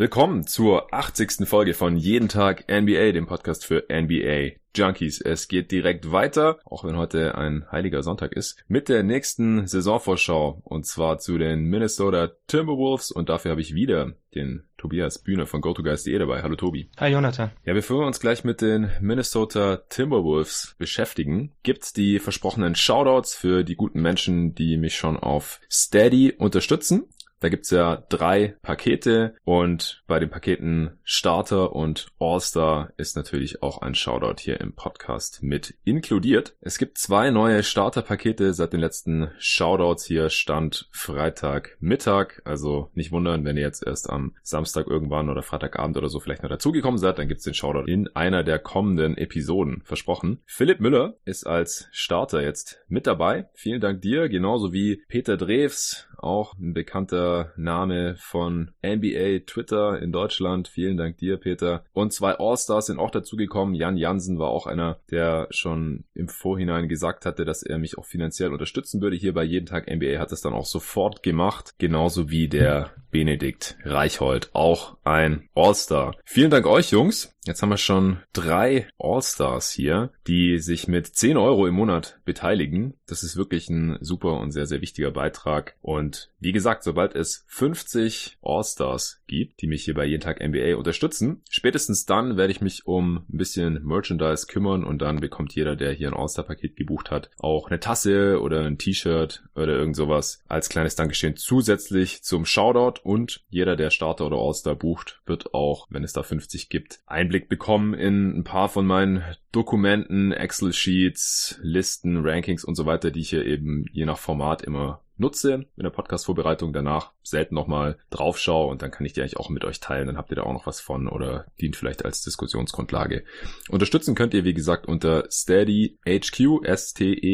Willkommen zur 80. Folge von Jeden Tag NBA, dem Podcast für NBA Junkies. Es geht direkt weiter, auch wenn heute ein heiliger Sonntag ist, mit der nächsten Saisonvorschau und zwar zu den Minnesota Timberwolves und dafür habe ich wieder den Tobias Bühne von GoToGuys.de dabei. Hallo Tobi. Hi Jonathan. Ja, bevor wir uns gleich mit den Minnesota Timberwolves beschäftigen, gibt's die versprochenen Shoutouts für die guten Menschen, die mich schon auf Steady unterstützen. Da gibt's ja drei Pakete und bei den Paketen Starter und All-Star ist natürlich auch ein Shoutout hier im Podcast mit inkludiert. Es gibt zwei neue Starter-Pakete seit den letzten Shoutouts hier stand Freitag Mittag. Also nicht wundern, wenn ihr jetzt erst am Samstag irgendwann oder Freitagabend oder so vielleicht noch dazugekommen seid, dann gibt's den Shoutout in einer der kommenden Episoden versprochen. Philipp Müller ist als Starter jetzt mit dabei. Vielen Dank dir, genauso wie Peter Drews, auch ein bekannter Name von NBA Twitter in Deutschland. Vielen Dank dir, Peter. Und zwei All-Stars sind auch dazugekommen. Jan Jansen war auch einer, der schon im Vorhinein gesagt hatte, dass er mich auch finanziell unterstützen würde. Hier bei Jeden Tag NBA hat es dann auch sofort gemacht. Genauso wie der Benedikt Reichhold, auch ein All-Star. Vielen Dank euch, Jungs. Jetzt haben wir schon drei All-Stars hier, die sich mit 10 Euro im Monat beteiligen. Das ist wirklich ein super und sehr, sehr wichtiger Beitrag. Und wie gesagt, sobald es 50 All-Stars gibt, die mich hier bei jeden Tag NBA unterstützen, spätestens dann werde ich mich um ein bisschen Merchandise kümmern und dann bekommt jeder, der hier ein All-Star-Paket gebucht hat, auch eine Tasse oder ein T-Shirt oder irgend sowas als kleines Dankeschön zusätzlich zum Shoutout und jeder, der Starter oder All-Star bucht, wird auch, wenn es da 50 gibt, Einblick bekommen in ein paar von meinen Dokumenten, Excel-Sheets, Listen, Rankings und so weiter, die ich hier eben je nach Format immer nutze in der Podcast-Vorbereitung, danach selten nochmal draufschaue und dann kann ich die eigentlich auch mit euch teilen, dann habt ihr da auch noch was von oder dient vielleicht als Diskussionsgrundlage. Unterstützen könnt ihr, wie gesagt, unter steadyhq, S-T-E-A-D-Y-H-Q.com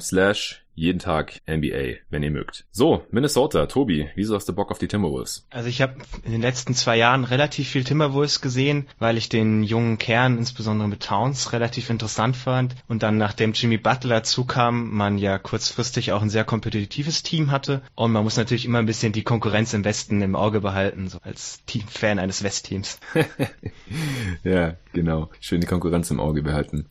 slash jeden Tag NBA, wenn ihr mögt. So, Minnesota, Tobi, wieso hast du Bock auf die Timberwolves? Also ich habe in den letzten zwei Jahren relativ viel Timberwolves gesehen, weil ich den jungen Kern, insbesondere mit Towns, relativ interessant fand. Und dann, nachdem Jimmy Butler zukam, man ja kurzfristig auch ein sehr kompetitives Team hatte. Und man muss natürlich immer ein bisschen die Konkurrenz im Westen im Auge behalten, so als Teamfan eines Westteams. ja, genau. Schön die Konkurrenz im Auge behalten.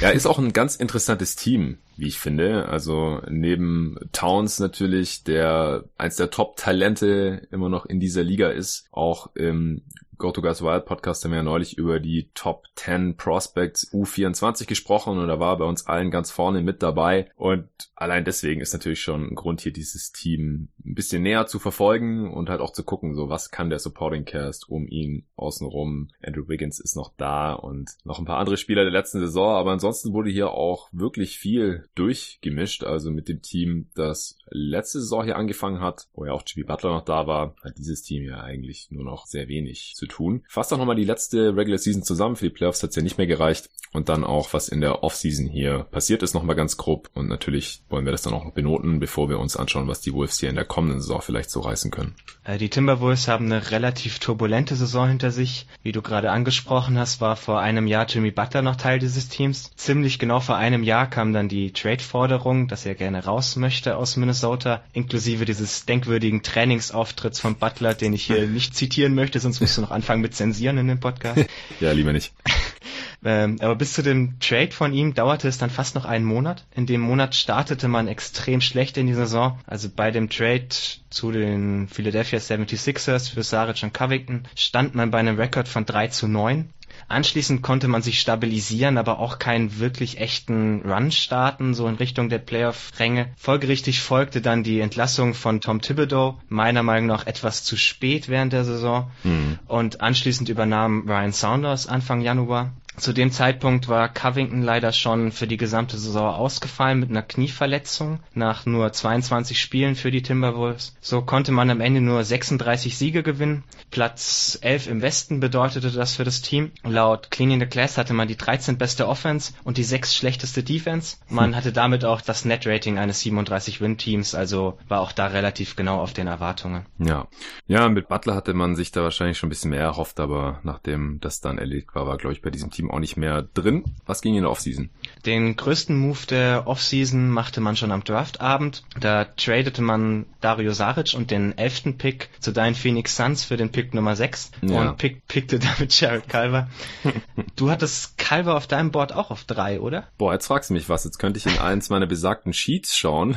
Ja, ist auch ein ganz interessantes Team wie ich finde. Also neben Towns natürlich, der eins der Top-Talente immer noch in dieser Liga ist, auch im Go to Guys Wild Podcast haben wir ja neulich über die Top 10 Prospects U24 gesprochen und da war bei uns allen ganz vorne mit dabei und allein deswegen ist natürlich schon ein Grund hier dieses Team ein bisschen näher zu verfolgen und halt auch zu gucken, so was kann der Supporting Cast um ihn außenrum. Andrew Wiggins ist noch da und noch ein paar andere Spieler der letzten Saison, aber ansonsten wurde hier auch wirklich viel durchgemischt, also mit dem Team, das letzte Saison hier angefangen hat, wo ja auch Jimmy Butler noch da war, hat dieses Team ja eigentlich nur noch sehr wenig zu tun. Fasst auch nochmal die letzte Regular Season zusammen. Für die Playoffs hat es ja nicht mehr gereicht. Und dann auch, was in der Offseason hier passiert ist, nochmal ganz grob. Und natürlich wollen wir das dann auch noch benoten, bevor wir uns anschauen, was die Wolves hier in der kommenden Saison vielleicht so reißen können. Äh, die Timberwolves haben eine relativ turbulente Saison hinter sich. Wie du gerade angesprochen hast, war vor einem Jahr Jimmy Butler noch Teil dieses Teams. Ziemlich genau vor einem Jahr kam dann die Trade-Forderung, dass er gerne raus möchte aus Minnesota, inklusive dieses denkwürdigen Trainingsauftritts von Butler, den ich hier nicht zitieren möchte, sonst musst du noch anfangen mit zensieren in dem Podcast. ja, lieber nicht. Ähm, aber bis zu dem Trade von ihm dauerte es dann fast noch einen Monat. In dem Monat startete man extrem schlecht in die Saison. Also bei dem Trade zu den Philadelphia 76ers für Saric und Covington stand man bei einem Rekord von 3 zu 9. Anschließend konnte man sich stabilisieren, aber auch keinen wirklich echten Run starten, so in Richtung der Playoff-Ränge. Folgerichtig folgte dann die Entlassung von Tom Thibodeau, meiner Meinung nach etwas zu spät während der Saison. Mhm. Und anschließend übernahm Ryan Saunders Anfang Januar. Zu dem Zeitpunkt war Covington leider schon für die gesamte Saison ausgefallen mit einer Knieverletzung nach nur 22 Spielen für die Timberwolves. So konnte man am Ende nur 36 Siege gewinnen. Platz 11 im Westen bedeutete das für das Team. Laut Cleaning the Class hatte man die 13 beste Offense und die 6 schlechteste Defense. Man hatte damit auch das Net-Rating eines 37 Win-Teams, also war auch da relativ genau auf den Erwartungen. Ja. Ja, mit Butler hatte man sich da wahrscheinlich schon ein bisschen mehr erhofft, aber nachdem das dann erledigt war, war glaube ich bei diesem Team Team auch nicht mehr drin. Was ging in der Offseason? Den größten Move der Offseason machte man schon am Draftabend. Da tradete man Dario Saric und den elften Pick zu deinen Phoenix Suns für den Pick Nummer 6 ja. und pick, pickte damit Jared Culver. du hattest Culver auf deinem Board auch auf drei, oder? Boah, jetzt fragst du mich was. Jetzt könnte ich in eins meiner besagten Sheets schauen,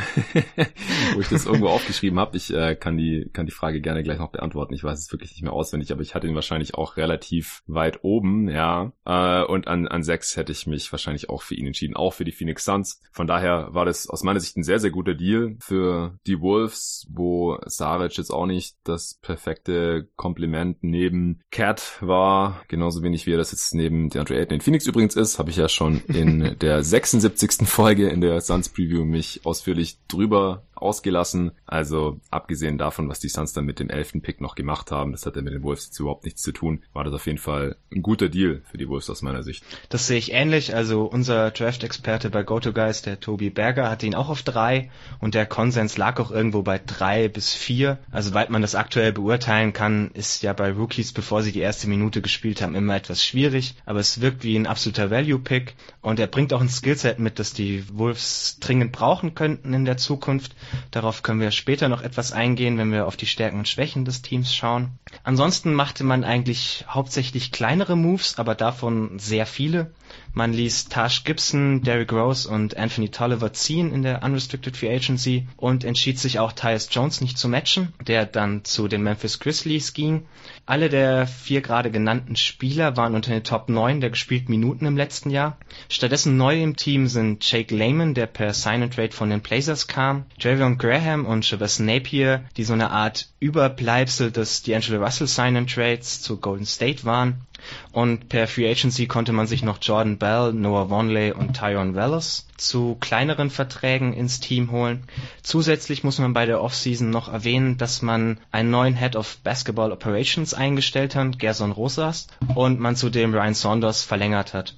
wo ich das irgendwo aufgeschrieben habe. Ich äh, kann die kann die Frage gerne gleich noch beantworten. Ich weiß es wirklich nicht mehr auswendig, aber ich hatte ihn wahrscheinlich auch relativ weit oben, ja. Äh, und an an sechs hätte ich mich wahrscheinlich auch für ihn entschieden, auch für die Phoenix Suns. Von daher war das aus meiner Sicht ein sehr sehr guter Deal für die Wolves, wo Saric jetzt auch nicht das perfekte Kompliment neben Cat war, genauso wenig wie er das jetzt neben DeAndre Ayton in Phoenix übrigens ist, habe ich ja schon in der 76. Folge in der Suns Preview mich ausführlich drüber ausgelassen. Also abgesehen davon, was die Suns dann mit dem elften Pick noch gemacht haben, das hat ja mit den Wolves jetzt überhaupt nichts zu tun, war das auf jeden Fall ein guter Deal für die Wolves aus meiner Sicht. Das sehe ich ähnlich. Also unser Draft-Experte bei GoToGuys, der Tobi Berger, hatte ihn auch auf drei und der Konsens lag auch irgendwo bei drei bis vier. Also weit man das aktuell beurteilen kann, ist ja bei Rookies, bevor sie die erste Minute gespielt haben, immer etwas schwierig. Aber es wirkt wie ein absoluter Value-Pick und er bringt auch ein Skillset mit, das die Wolves dringend brauchen könnten in der Zukunft. Darauf können wir später noch etwas eingehen, wenn wir auf die Stärken und Schwächen des Teams schauen. Ansonsten machte man eigentlich hauptsächlich kleinere Moves, aber davon sehr viele. Man ließ Taj Gibson, Derrick Rose und Anthony Tolliver ziehen in der Unrestricted Free Agency und entschied sich auch Tyus Jones nicht zu matchen, der dann zu den Memphis Grizzlies ging. Alle der vier gerade genannten Spieler waren unter den Top 9 der gespielten Minuten im letzten Jahr. Stattdessen neu im Team sind Jake Lehman, der per Sign and Trade von den Blazers kam, Javion Graham und Chavez Napier, die so eine Art Überbleibsel des D'Angelo Russell Sign and Trades zu Golden State waren und per Free Agency konnte man sich noch Jordan Bell, Noah Vonley und Tyron Wallace zu kleineren Verträgen ins Team holen. Zusätzlich muss man bei der Offseason noch erwähnen, dass man einen neuen Head of Basketball Operations eingestellt hat, Gerson Rosas, und man zudem Ryan Saunders verlängert hat.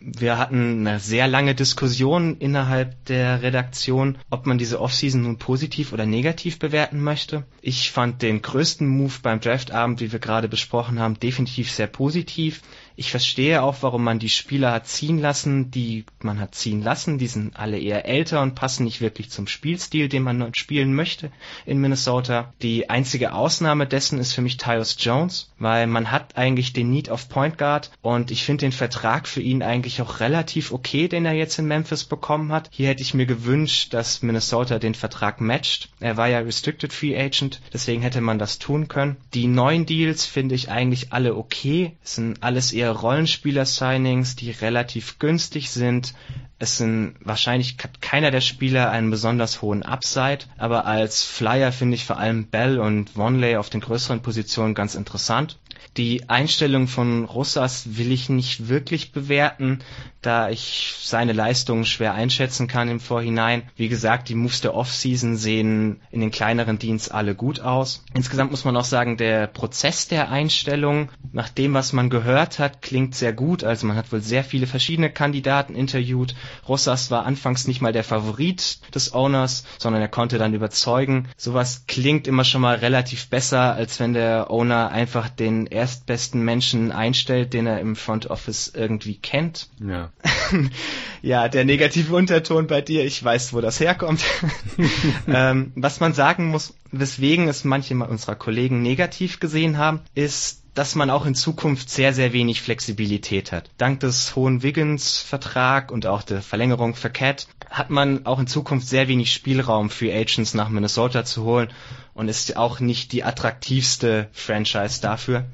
Wir hatten eine sehr lange Diskussion innerhalb der Redaktion, ob man diese Offseason nun positiv oder negativ bewerten möchte. Ich fand den größten Move beim Draftabend, wie wir gerade besprochen haben, definitiv sehr positiv positiv ich verstehe auch, warum man die Spieler hat ziehen lassen, die man hat ziehen lassen. Die sind alle eher älter und passen nicht wirklich zum Spielstil, den man spielen möchte in Minnesota. Die einzige Ausnahme dessen ist für mich Tyus Jones, weil man hat eigentlich den Need of Point Guard und ich finde den Vertrag für ihn eigentlich auch relativ okay, den er jetzt in Memphis bekommen hat. Hier hätte ich mir gewünscht, dass Minnesota den Vertrag matcht. Er war ja Restricted Free Agent, deswegen hätte man das tun können. Die neuen Deals finde ich eigentlich alle okay. Es sind alles eher Rollenspieler-Signings, die relativ günstig sind. Es sind wahrscheinlich keiner der Spieler einen besonders hohen Upside, aber als Flyer finde ich vor allem Bell und Vonley auf den größeren Positionen ganz interessant. Die Einstellung von Russas will ich nicht wirklich bewerten, da ich seine Leistungen schwer einschätzen kann im Vorhinein. Wie gesagt, die Moves der Offseason sehen in den kleineren Dienst alle gut aus. Insgesamt muss man auch sagen, der Prozess der Einstellung, nach dem, was man gehört hat, klingt sehr gut. Also man hat wohl sehr viele verschiedene Kandidaten interviewt. Russas war anfangs nicht mal der Favorit des Owners, sondern er konnte dann überzeugen. Sowas klingt immer schon mal relativ besser, als wenn der Owner einfach den erstbesten Menschen einstellt, den er im Front Office irgendwie kennt. Ja. ja, der negative Unterton bei dir, ich weiß, wo das herkommt. ähm, was man sagen muss, weswegen es manche unserer Kollegen negativ gesehen haben, ist, dass man auch in Zukunft sehr, sehr wenig Flexibilität hat. Dank des hohen Wiggins-Vertrag und auch der Verlängerung für Cat hat man auch in Zukunft sehr wenig Spielraum für Agents nach Minnesota zu holen und ist auch nicht die attraktivste Franchise dafür.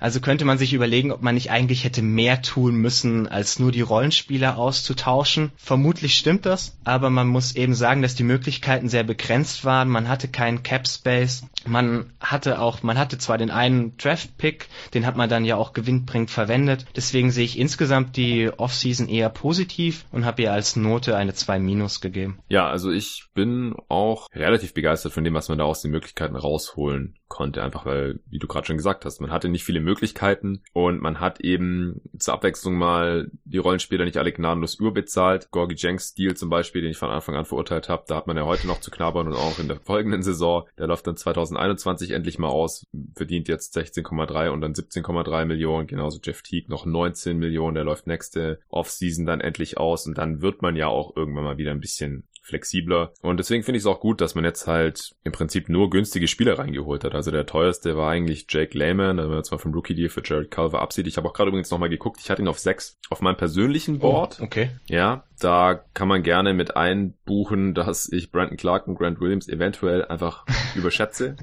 Also könnte man sich überlegen, ob man nicht eigentlich hätte mehr tun müssen, als nur die Rollenspieler auszutauschen. Vermutlich stimmt das, aber man muss eben sagen, dass die Möglichkeiten sehr begrenzt waren. Man hatte keinen Cap Space. Man hatte auch, man hatte zwar den einen Draft Pick, den hat man dann ja auch gewinnbringend verwendet. Deswegen sehe ich insgesamt die Offseason eher positiv und habe ihr als Note eine 2 minus gegeben. Ja, also ich bin auch relativ begeistert von dem, was man da aus den Möglichkeiten rausholen konnte, einfach weil, wie du gerade schon gesagt hast, man hatte nicht viele Möglichkeiten und man hat eben zur Abwechslung mal die Rollenspieler nicht alle gnadenlos überbezahlt. Gorgie Jenks Stil zum Beispiel, den ich von Anfang an verurteilt habe, da hat man ja heute noch zu knabbern und auch in der folgenden Saison. Der läuft dann 2021 endlich mal aus, verdient jetzt 16,3 und dann 17,3 Millionen. Genauso Jeff Teague noch 19 Millionen, der läuft nächste Offseason dann endlich aus und dann wird man ja auch irgendwann mal wieder ein bisschen flexibler. Und deswegen finde ich es auch gut, dass man jetzt halt im Prinzip nur günstige Spieler reingeholt hat. Also der teuerste war eigentlich Jake Lehman, wenn man jetzt mal vom Rookie-Deal für Jared Culver absieht. Ich habe auch gerade übrigens nochmal geguckt, ich hatte ihn auf sechs auf meinem persönlichen Board. Oh, okay. Ja, da kann man gerne mit einbuchen, dass ich Brandon Clark und Grant Williams eventuell einfach überschätze.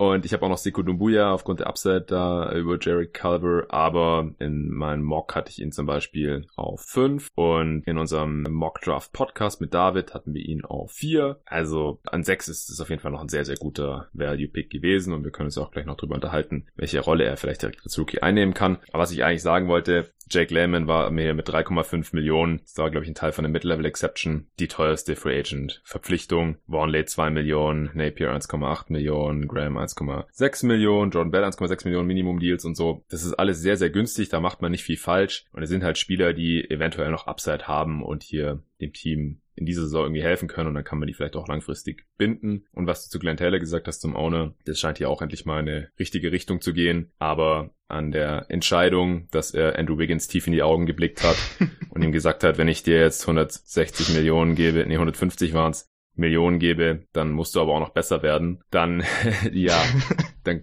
Und ich habe auch noch Sekou Dumbuya aufgrund der Upside da über Jared Culver, aber in meinem Mock hatte ich ihn zum Beispiel auf 5 und in unserem Mock Draft Podcast mit David hatten wir ihn auf 4. Also an 6 ist es auf jeden Fall noch ein sehr, sehr guter Value Pick gewesen und wir können uns auch gleich noch drüber unterhalten, welche Rolle er vielleicht direkt als Rookie einnehmen kann. Aber was ich eigentlich sagen wollte, Jake Lehman war mir mit 3,5 Millionen. Das war, glaube ich, ein Teil von der Mid-Level Exception. Die teuerste Free Agent Verpflichtung. Warnley 2 Millionen, Napier 1,8 Millionen, Graham 1,6 Millionen, Jordan Bell 1,6 Millionen Minimum Deals und so. Das ist alles sehr, sehr günstig. Da macht man nicht viel falsch. Und es sind halt Spieler, die eventuell noch Upside haben und hier dem Team in dieser Saison irgendwie helfen können und dann kann man die vielleicht auch langfristig binden. Und was du zu Glenn Taylor gesagt hast zum Owner, das scheint hier auch endlich mal in eine richtige Richtung zu gehen. Aber an der Entscheidung, dass er Andrew Wiggins tief in die Augen geblickt hat und ihm gesagt hat, wenn ich dir jetzt 160 Millionen gebe, nee, 150 waren's, Millionen gebe, dann musst du aber auch noch besser werden, dann, ja, dann,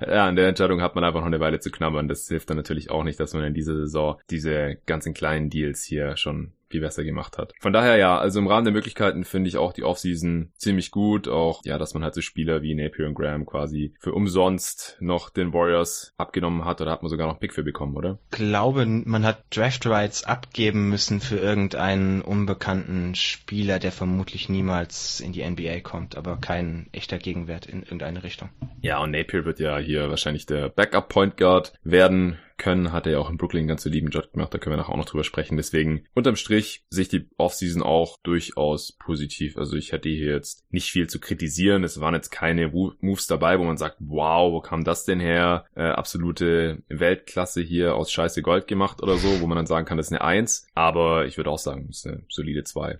ja, an der Entscheidung hat man einfach noch eine Weile zu knabbern. Das hilft dann natürlich auch nicht, dass man in dieser Saison diese ganzen kleinen Deals hier schon viel besser gemacht hat. Von daher ja, also im Rahmen der Möglichkeiten finde ich auch die Offseason ziemlich gut. Auch ja, dass man halt so Spieler wie Napier und Graham quasi für umsonst noch den Warriors abgenommen hat oder hat man sogar noch Pick für bekommen, oder? Glaube, man hat Draft Rights abgeben müssen für irgendeinen unbekannten Spieler, der vermutlich niemals in die NBA kommt, aber kein echter Gegenwert in irgendeine Richtung. Ja, und Napier wird ja hier wahrscheinlich der Backup Point Guard werden können, hat er ja auch in Brooklyn ganz so lieben Job gemacht, da können wir nachher auch noch drüber sprechen. Deswegen unterm Strich sehe ich die Offseason auch durchaus positiv. Also ich hätte hier jetzt nicht viel zu kritisieren. Es waren jetzt keine Moves dabei, wo man sagt, wow, wo kam das denn her? Äh, absolute Weltklasse hier aus scheiße Gold gemacht oder so, wo man dann sagen kann, das ist eine Eins. Aber ich würde auch sagen, das ist eine solide Zwei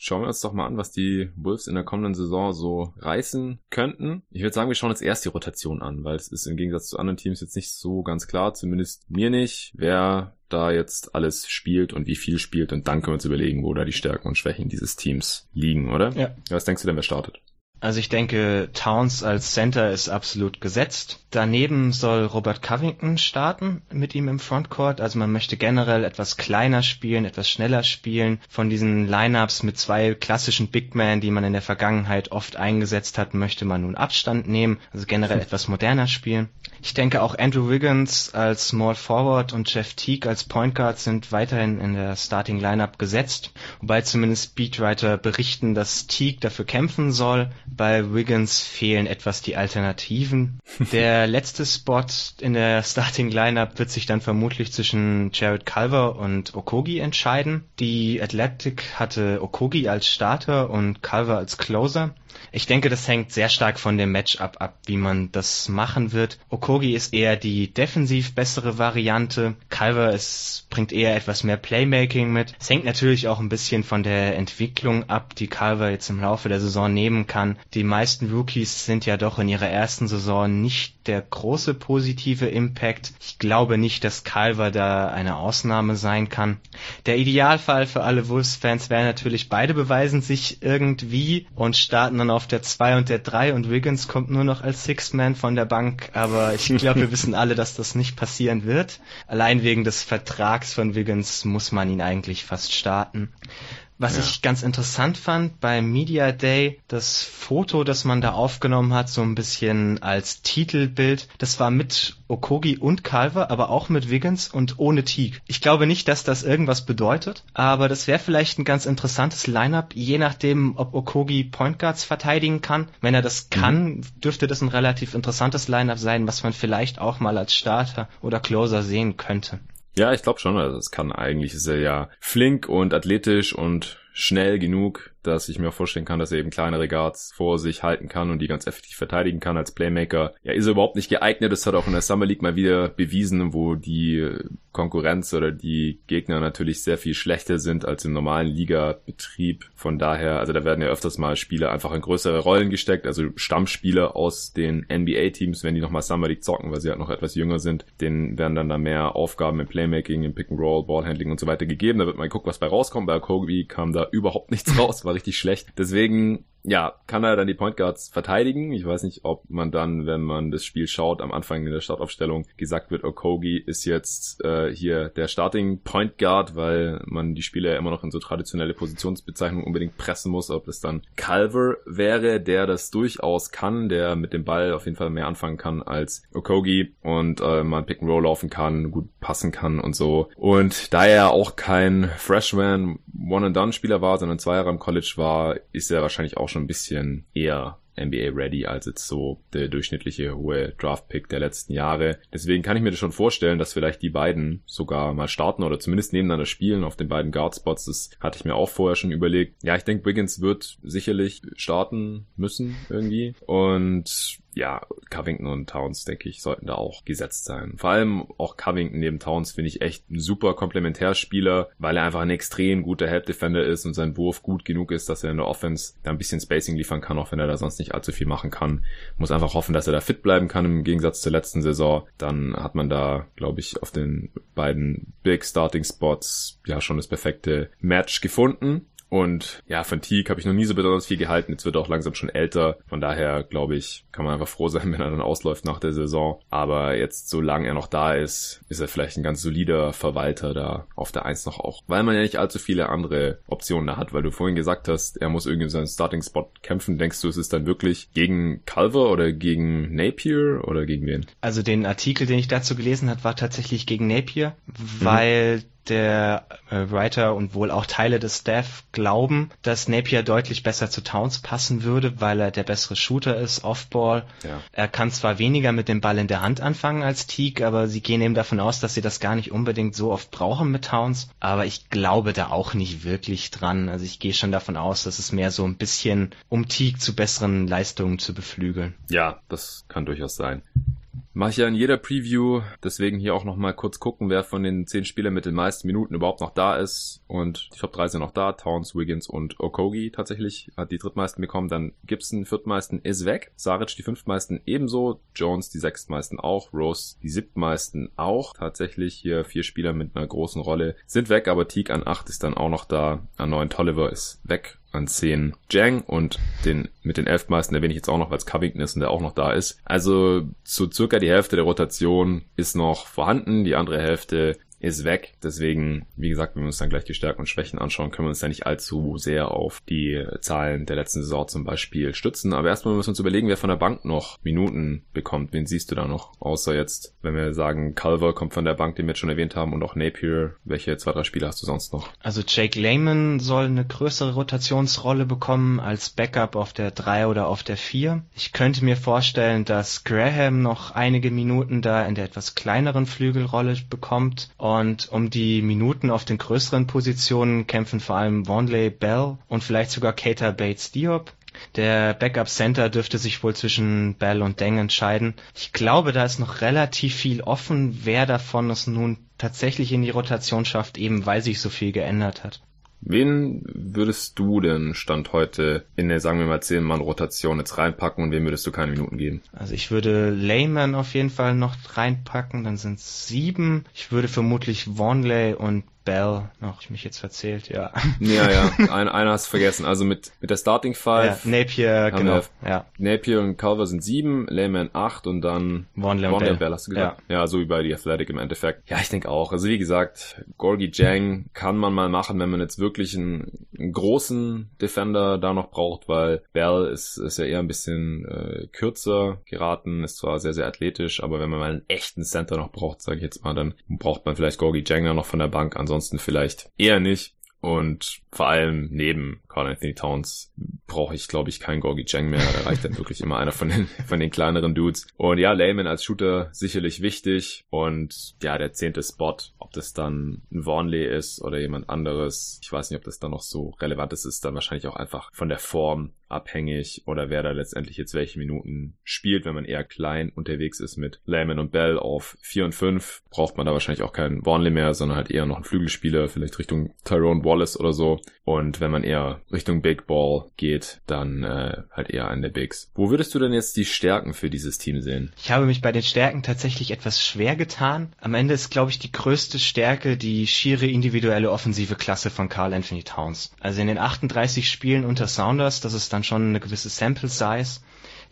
schauen wir uns doch mal an, was die Wolves in der kommenden Saison so reißen könnten. Ich würde sagen, wir schauen uns erst die Rotation an, weil es ist im Gegensatz zu anderen Teams jetzt nicht so ganz klar, zumindest mir nicht, wer da jetzt alles spielt und wie viel spielt und dann können wir uns überlegen, wo da die Stärken und Schwächen dieses Teams liegen, oder? Ja. Was denkst du denn, wer startet? Also ich denke, Towns als Center ist absolut gesetzt. Daneben soll Robert Covington starten mit ihm im Frontcourt. Also man möchte generell etwas kleiner spielen, etwas schneller spielen. Von diesen Lineups mit zwei klassischen Big Men, die man in der Vergangenheit oft eingesetzt hat, möchte man nun Abstand nehmen. Also generell etwas moderner spielen. Ich denke auch Andrew Wiggins als Small Forward und Jeff Teague als Point Guard sind weiterhin in der Starting Lineup gesetzt. Wobei zumindest Beatwriter berichten, dass Teague dafür kämpfen soll bei Wiggins fehlen etwas die Alternativen. Der letzte Spot in der Starting Lineup wird sich dann vermutlich zwischen Jared Culver und Okogi entscheiden. Die Athletic hatte Okogi als Starter und Culver als Closer. Ich denke, das hängt sehr stark von dem Matchup ab, wie man das machen wird. Okogi ist eher die defensiv bessere Variante. Calver ist, bringt eher etwas mehr Playmaking mit. Es hängt natürlich auch ein bisschen von der Entwicklung ab, die Calver jetzt im Laufe der Saison nehmen kann. Die meisten Rookies sind ja doch in ihrer ersten Saison nicht der große positive Impact. Ich glaube nicht, dass Calver da eine Ausnahme sein kann. Der Idealfall für alle Wolves-Fans wäre natürlich, beide beweisen sich irgendwie und starten dann auf der 2 und der 3 und Wiggins kommt nur noch als Six-Man von der Bank, aber ich glaube, wir wissen alle, dass das nicht passieren wird. Allein wegen des Vertrags von Wiggins muss man ihn eigentlich fast starten. Was ja. ich ganz interessant fand beim Media Day, das Foto, das man da aufgenommen hat, so ein bisschen als Titelbild, das war mit Okogi und Calver, aber auch mit Wiggins und ohne Teague. Ich glaube nicht, dass das irgendwas bedeutet, aber das wäre vielleicht ein ganz interessantes Lineup, je nachdem, ob Okogi Point Guards verteidigen kann. Wenn er das kann, mhm. dürfte das ein relativ interessantes Lineup sein, was man vielleicht auch mal als Starter oder Closer sehen könnte. Ja, ich glaube schon. Also es kann eigentlich, ist er ja flink und athletisch und schnell genug, dass ich mir auch vorstellen kann, dass er eben kleinere Guards vor sich halten kann und die ganz effektiv verteidigen kann als Playmaker. Ja, ist er überhaupt nicht geeignet. Das hat auch in der Summer League mal wieder bewiesen, wo die Konkurrenz oder die Gegner natürlich sehr viel schlechter sind als im normalen Liga-Betrieb. Von daher, also da werden ja öfters mal Spieler einfach in größere Rollen gesteckt, also Stammspieler aus den NBA-Teams, wenn die nochmal Summer League zocken, weil sie halt noch etwas jünger sind, denen werden dann da mehr Aufgaben im Playmaking, im Pick and Roll, Ballhandling und so weiter gegeben. Da wird mal gucken, was bei rauskommt. Bei Kobe kam da überhaupt nichts raus, war richtig schlecht. Deswegen ja, kann er dann die Point Guards verteidigen. Ich weiß nicht, ob man dann, wenn man das Spiel schaut, am Anfang in der Startaufstellung gesagt wird, Okogi ist jetzt äh, hier der Starting Point Guard, weil man die Spieler ja immer noch in so traditionelle Positionsbezeichnungen unbedingt pressen muss. Ob das dann Calver wäre, der das durchaus kann, der mit dem Ball auf jeden Fall mehr anfangen kann als Okogi und äh, man Pick and Roll laufen kann, gut passen kann und so. Und da er auch kein Freshman One-and-Done-Spieler war, sondern zwei Jahre im College war, ist er wahrscheinlich auch schon ein bisschen eher NBA ready als jetzt so der durchschnittliche hohe Draft-Pick der letzten Jahre. Deswegen kann ich mir das schon vorstellen, dass vielleicht die beiden sogar mal starten oder zumindest nebeneinander spielen auf den beiden Guard-Spots. Das hatte ich mir auch vorher schon überlegt. Ja, ich denke, Wiggins wird sicherlich starten müssen irgendwie. Und ja, Covington und Towns, denke ich, sollten da auch gesetzt sein. Vor allem auch Covington neben Towns finde ich echt ein super Komplementärspieler, weil er einfach ein extrem guter Help-Defender ist und sein Wurf gut genug ist, dass er in der Offense da ein bisschen Spacing liefern kann, auch wenn er da sonst nicht allzu viel machen kann. Muss einfach hoffen, dass er da fit bleiben kann im Gegensatz zur letzten Saison. Dann hat man da, glaube ich, auf den beiden Big Starting Spots ja schon das perfekte Match gefunden. Und ja, von Teague habe ich noch nie so besonders viel gehalten. Jetzt wird er auch langsam schon älter. Von daher, glaube ich, kann man einfach froh sein, wenn er dann ausläuft nach der Saison. Aber jetzt, solange er noch da ist, ist er vielleicht ein ganz solider Verwalter da auf der Eins noch auch. Weil man ja nicht allzu viele andere Optionen da hat, weil du vorhin gesagt hast, er muss irgendwie seinen Starting-Spot kämpfen. Denkst du, es ist dann wirklich gegen Culver oder gegen Napier oder gegen wen? Also den Artikel, den ich dazu gelesen habe, war tatsächlich gegen Napier, weil mhm der äh, Writer und wohl auch Teile des Staff glauben, dass Napier deutlich besser zu Towns passen würde, weil er der bessere Shooter ist, Offball. Ja. Er kann zwar weniger mit dem Ball in der Hand anfangen als Teague, aber sie gehen eben davon aus, dass sie das gar nicht unbedingt so oft brauchen mit Towns. Aber ich glaube da auch nicht wirklich dran. Also ich gehe schon davon aus, dass es mehr so ein bisschen um Teague zu besseren Leistungen zu beflügeln. Ja, das kann durchaus sein. Mache ich ja in jeder Preview, deswegen hier auch nochmal kurz gucken, wer von den zehn Spielern mit den meisten Minuten überhaupt noch da ist. Und die Top 3 sind noch da, Towns, Wiggins und Okogi tatsächlich hat die drittmeisten bekommen. Dann Gibson, viertmeisten, ist weg. Saric, die fünftmeisten ebenso. Jones, die sechstmeisten auch. Rose, die siebtmeisten auch. Tatsächlich hier vier Spieler mit einer großen Rolle sind weg, aber Teague an acht ist dann auch noch da. An neun Tolliver ist weg an 10 Jang und den mit den elf meisten erwähne ich jetzt auch noch, weil es Covington ist und der auch noch da ist. Also so circa die Hälfte der Rotation ist noch vorhanden, die andere Hälfte ist weg. Deswegen, wie gesagt, wenn wir uns dann gleich die Stärken und Schwächen anschauen, können wir uns da nicht allzu sehr auf die Zahlen der letzten Saison zum Beispiel stützen. Aber erstmal müssen wir uns überlegen, wer von der Bank noch Minuten bekommt. Wen siehst du da noch? Außer jetzt, wenn wir sagen, Culver kommt von der Bank, den wir jetzt schon erwähnt haben, und auch Napier. Welche zwei, drei Spieler hast du sonst noch? Also Jake Lehman soll eine größere Rotationsrolle bekommen als Backup auf der 3 oder auf der 4. Ich könnte mir vorstellen, dass Graham noch einige Minuten da in der etwas kleineren Flügelrolle bekommt. Und um die Minuten auf den größeren Positionen kämpfen vor allem Vonley Bell und vielleicht sogar Keita Bates Diop. Der Backup Center dürfte sich wohl zwischen Bell und Deng entscheiden. Ich glaube, da ist noch relativ viel offen, wer davon es nun tatsächlich in die Rotation schafft, eben weil sich so viel geändert hat. Wen würdest du denn Stand heute in der, sagen wir mal, 10-Mann-Rotation jetzt reinpacken und wem würdest du keine Minuten geben? Also ich würde Layman auf jeden Fall noch reinpacken, dann sind es sieben. Ich würde vermutlich Warnley und Bell noch, ich mich jetzt verzählt, ja. Ja, ja, ein, einer hast vergessen. Also mit, mit der Starting Five. Ja, Napier, genau, ja. Napier und Culver sind sieben, Layman acht und dann Vonley und Bell. Bell, hast du gesagt? Ja. ja, so wie bei die Athletic im Endeffekt. Ja, ich denke auch. Also wie gesagt, Gorgie Jang kann man mal machen, wenn man jetzt wirklich einen, einen großen Defender da noch braucht, weil Bell ist, ist ja eher ein bisschen äh, kürzer geraten, ist zwar sehr, sehr athletisch, aber wenn man mal einen echten Center noch braucht, sage ich jetzt mal, dann braucht man vielleicht Gorgie Jang noch von der Bank. Ansonsten vielleicht eher nicht. Und vor allem neben Carl Anthony Towns brauche ich, glaube ich, keinen Gorgie Jang mehr. Da reicht dann wirklich immer einer von den, von den kleineren Dudes. Und ja, Layman als Shooter sicherlich wichtig. Und ja, der zehnte Spot, ob das dann ein Warnley ist oder jemand anderes. Ich weiß nicht, ob das dann noch so relevant ist. Ist dann wahrscheinlich auch einfach von der Form abhängig oder wer da letztendlich jetzt welche Minuten spielt. Wenn man eher klein unterwegs ist mit Layman und Bell auf 4 und 5, braucht man da wahrscheinlich auch keinen Warnley mehr, sondern halt eher noch einen Flügelspieler, vielleicht Richtung Tyrone Wallace oder so. Und wenn man eher Richtung Big Ball geht, dann äh, halt eher an der Bigs. Wo würdest du denn jetzt die Stärken für dieses Team sehen? Ich habe mich bei den Stärken tatsächlich etwas schwer getan. Am Ende ist, glaube ich, die größte Stärke die schiere individuelle offensive Klasse von Carl Anthony Towns. Also in den 38 Spielen unter Sounders, das ist dann schon eine gewisse Sample Size,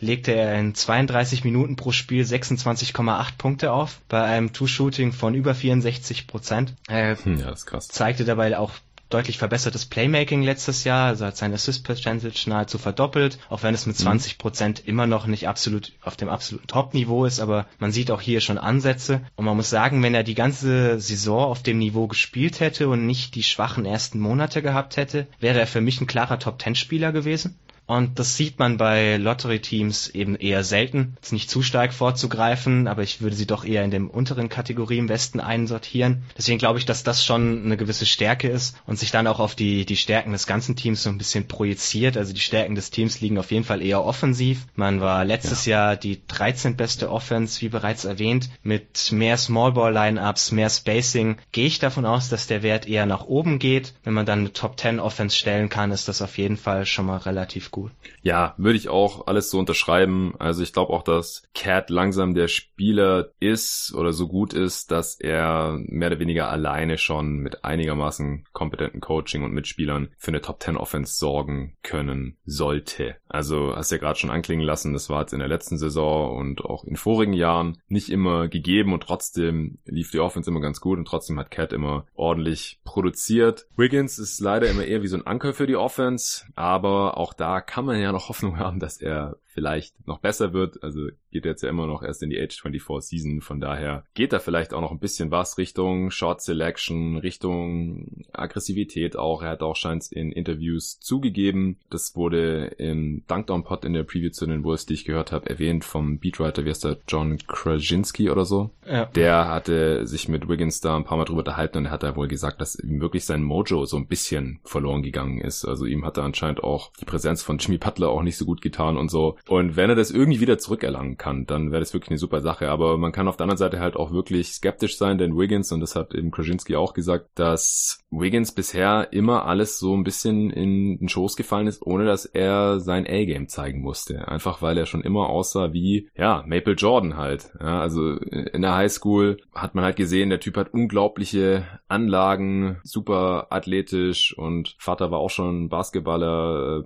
legte er in 32 Minuten pro Spiel 26,8 Punkte auf, bei einem Two-Shooting von über 64 Prozent. Äh, hm, ja, das ist krass. Zeigte dabei auch deutlich verbessertes Playmaking letztes Jahr, also hat sein Assist Percentage nahezu verdoppelt, auch wenn es mit 20 mhm. Prozent immer noch nicht absolut auf dem absoluten Top-Niveau ist, aber man sieht auch hier schon Ansätze und man muss sagen, wenn er die ganze Saison auf dem Niveau gespielt hätte und nicht die schwachen ersten Monate gehabt hätte, wäre er für mich ein klarer Top-10-Spieler gewesen. Und das sieht man bei Lottery-Teams eben eher selten. Jetzt nicht zu stark vorzugreifen, aber ich würde sie doch eher in dem unteren Kategorie im Westen einsortieren. Deswegen glaube ich, dass das schon eine gewisse Stärke ist und sich dann auch auf die, die Stärken des ganzen Teams so ein bisschen projiziert. Also die Stärken des Teams liegen auf jeden Fall eher offensiv. Man war letztes ja. Jahr die 13. beste Offense, wie bereits erwähnt, mit mehr Smallball-Lineups, mehr Spacing. Gehe ich davon aus, dass der Wert eher nach oben geht. Wenn man dann eine Top 10 Offense stellen kann, ist das auf jeden Fall schon mal relativ gut gut. Ja, würde ich auch alles so unterschreiben. Also ich glaube auch, dass Cat langsam der Spieler ist oder so gut ist, dass er mehr oder weniger alleine schon mit einigermaßen kompetenten Coaching und Mitspielern für eine Top 10 Offense sorgen können sollte. Also hast ja gerade schon anklingen lassen, das war jetzt in der letzten Saison und auch in vorigen Jahren nicht immer gegeben und trotzdem lief die Offense immer ganz gut und trotzdem hat Cat immer ordentlich produziert. Wiggins ist leider immer eher wie so ein Anker für die Offense, aber auch da kann man ja noch Hoffnung haben, dass er vielleicht noch besser wird. Also geht jetzt ja immer noch erst in die Age 24 Season. Von daher geht da vielleicht auch noch ein bisschen was Richtung Short Selection, Richtung Aggressivität auch. Er hat auch scheint in Interviews zugegeben. Das wurde im Dunkdown Pod in der Preview zu den Bulls, die ich gehört habe, erwähnt vom Beatwriter, wie heißt der, John Krasinski oder so. Ja. Der hatte sich mit Wiggins da ein paar Mal drüber unterhalten und er hat da wohl gesagt, dass ihm wirklich sein Mojo so ein bisschen verloren gegangen ist. Also ihm hat da anscheinend auch die Präsenz von Jimmy Butler auch nicht so gut getan und so. Und wenn er das irgendwie wieder zurückerlangen kann, dann wäre das wirklich eine super Sache. Aber man kann auf der anderen Seite halt auch wirklich skeptisch sein, denn Wiggins, und das hat eben Krasinski auch gesagt, dass Wiggins bisher immer alles so ein bisschen in den Schoß gefallen ist, ohne dass er sein A-Game zeigen musste. Einfach weil er schon immer aussah wie, ja, Maple Jordan halt. Ja, also in der Highschool hat man halt gesehen, der Typ hat unglaubliche Anlagen, super athletisch und Vater war auch schon Basketballer, äh,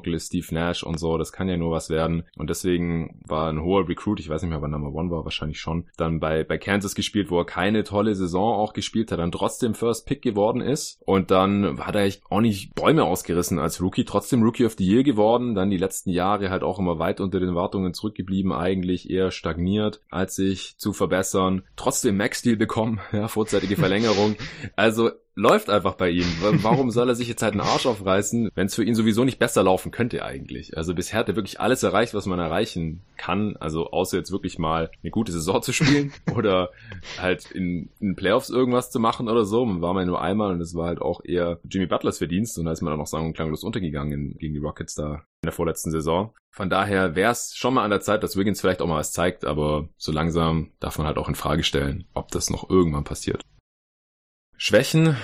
Partneronkel ist Steve Nash und so, das kann ja nur was werden. Und deswegen war ein hoher Recruit, ich weiß nicht mehr, wann Number One war, wahrscheinlich schon, dann bei, bei Kansas gespielt, wo er keine tolle Saison auch gespielt hat, dann trotzdem First Pick geworden ist. Und dann hat er auch nicht Bäume ausgerissen als Rookie, trotzdem Rookie of the Year geworden, dann die letzten Jahre halt auch immer weit unter den Wartungen zurückgeblieben, eigentlich eher stagniert, als sich zu verbessern. Trotzdem Max-Deal bekommen, ja, vorzeitige Verlängerung. Also läuft einfach bei ihm. Warum soll er sich jetzt halt einen Arsch aufreißen, wenn es für ihn sowieso nicht besser laufen könnte eigentlich? Also bisher hat er wirklich alles erreicht, was man erreichen kann. Also außer jetzt wirklich mal eine gute Saison zu spielen oder halt in, in Playoffs irgendwas zu machen oder so. Man war mal nur einmal und das war halt auch eher Jimmy Butlers Verdienst und da ist man dann auch sagen und klanglos untergegangen gegen die Rockets da in der vorletzten Saison. Von daher wäre es schon mal an der Zeit, dass Wiggins vielleicht auch mal was zeigt, aber so langsam darf man halt auch in Frage stellen, ob das noch irgendwann passiert. Schwächen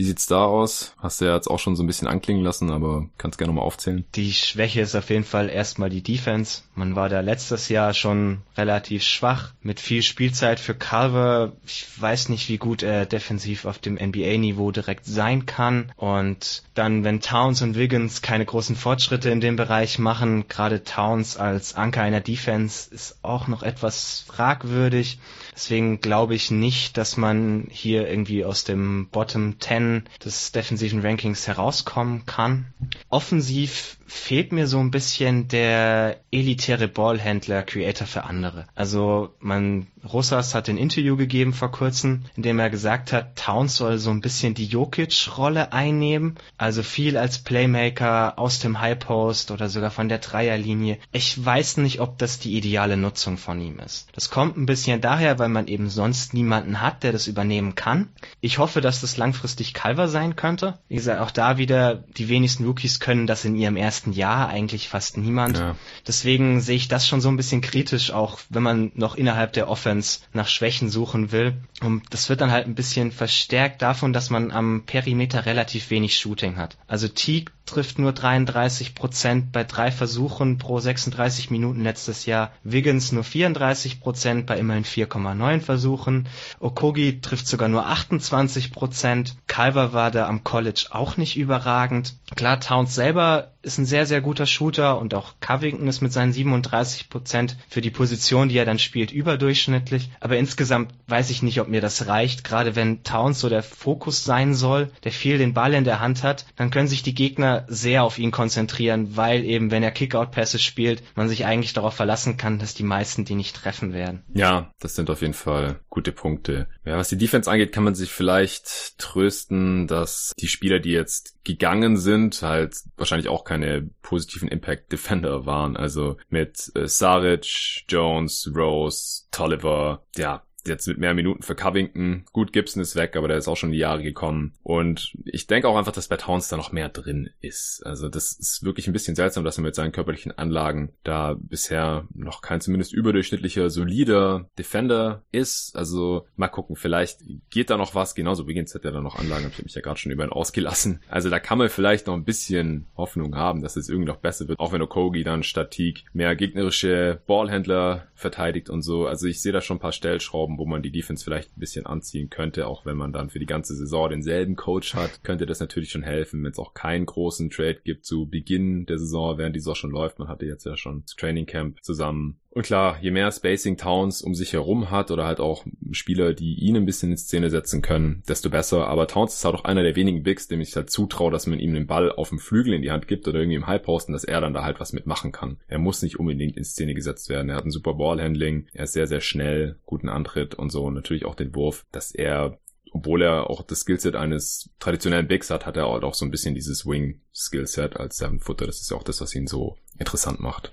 wie sieht's da aus? Hast du ja jetzt auch schon so ein bisschen anklingen lassen, aber kannst gerne mal aufzählen. Die Schwäche ist auf jeden Fall erstmal die Defense. Man war da letztes Jahr schon relativ schwach mit viel Spielzeit für Carver. Ich weiß nicht, wie gut er defensiv auf dem NBA-Niveau direkt sein kann. Und dann, wenn Towns und Wiggins keine großen Fortschritte in dem Bereich machen, gerade Towns als Anker einer Defense ist auch noch etwas fragwürdig. Deswegen glaube ich nicht, dass man hier irgendwie aus dem Bottom 10 10 des defensiven Rankings herauskommen kann. Offensiv fehlt mir so ein bisschen der elitäre Ballhändler, Creator für andere. Also man, Rosas hat ein Interview gegeben vor kurzem, in dem er gesagt hat, Towns soll so ein bisschen die Jokic-Rolle einnehmen. Also viel als Playmaker aus dem High Post oder sogar von der Dreierlinie. Ich weiß nicht, ob das die ideale Nutzung von ihm ist. Das kommt ein bisschen daher, weil man eben sonst niemanden hat, der das übernehmen kann. Ich hoffe, dass das langfristig Calver sein könnte. Wie gesagt, auch da wieder, die wenigsten Rookies können das in ihrem ersten ersten Jahr eigentlich fast niemand. Ja. Deswegen sehe ich das schon so ein bisschen kritisch, auch wenn man noch innerhalb der Offense nach Schwächen suchen will. Und das wird dann halt ein bisschen verstärkt davon, dass man am Perimeter relativ wenig Shooting hat. Also Teague trifft nur 33 Prozent bei drei Versuchen pro 36 Minuten letztes Jahr. Wiggins nur 34 Prozent bei immerhin 4,9 Versuchen. Okogi trifft sogar nur 28 Prozent. Calver war da am College auch nicht überragend. Klar, Towns selber ist ein sehr, sehr guter Shooter und auch Covington ist mit seinen 37 Prozent für die Position, die er dann spielt, überdurchschnittlich. Aber insgesamt weiß ich nicht, ob mir das reicht. Gerade wenn Towns so der Fokus sein soll, der viel den Ball in der Hand hat, dann können sich die Gegner sehr auf ihn konzentrieren, weil eben, wenn er Kickout-Pässe spielt, man sich eigentlich darauf verlassen kann, dass die meisten die nicht treffen werden. Ja, das sind auf jeden Fall gute Punkte. Ja, was die Defense angeht, kann man sich vielleicht trösten, dass die Spieler, die jetzt gegangen sind, halt wahrscheinlich auch keine positiven Impact Defender waren. Also mit äh, Saric, Jones, Rose, Tolliver, ja, jetzt mit mehr Minuten für Covington. Gut, Gibson ist weg, aber der ist auch schon die Jahre gekommen. Und ich denke auch einfach, dass bei Towns da noch mehr drin ist. Also das ist wirklich ein bisschen seltsam, dass er mit seinen körperlichen Anlagen da bisher noch kein zumindest überdurchschnittlicher, solider Defender ist. Also mal gucken, vielleicht geht da noch was. Genauso Wiggins hat ja da noch Anlagen, hab ich mich ja gerade schon über ihn ausgelassen. Also da kann man vielleicht noch ein bisschen Hoffnung haben, dass es irgendwie noch besser wird. Auch wenn Okogi dann statt mehr gegnerische Ballhändler verteidigt und so. Also ich sehe da schon ein paar Stellschrauben Schrauben, wo man die Defense vielleicht ein bisschen anziehen könnte, auch wenn man dann für die ganze Saison denselben Coach hat, könnte das natürlich schon helfen, wenn es auch keinen großen Trade gibt zu Beginn der Saison, während die Saison schon läuft. Man hatte jetzt ja schon das Training Camp zusammen und klar, je mehr Spacing Towns um sich herum hat oder halt auch Spieler, die ihn ein bisschen in Szene setzen können, desto besser. Aber Towns ist halt auch einer der wenigen Bigs, dem ich halt zutraue, dass man ihm den Ball auf dem Flügel in die Hand gibt oder irgendwie im Halbposten, dass er dann da halt was mitmachen kann. Er muss nicht unbedingt in Szene gesetzt werden. Er hat ein super Ballhandling, er ist sehr, sehr schnell, guten Antritt und so. Und natürlich auch den Wurf, dass er obwohl er auch das Skillset eines traditionellen Bigs hat, hat er halt auch so ein bisschen dieses Wing-Skillset als Seven Footer. Das ist ja auch das, was ihn so interessant macht.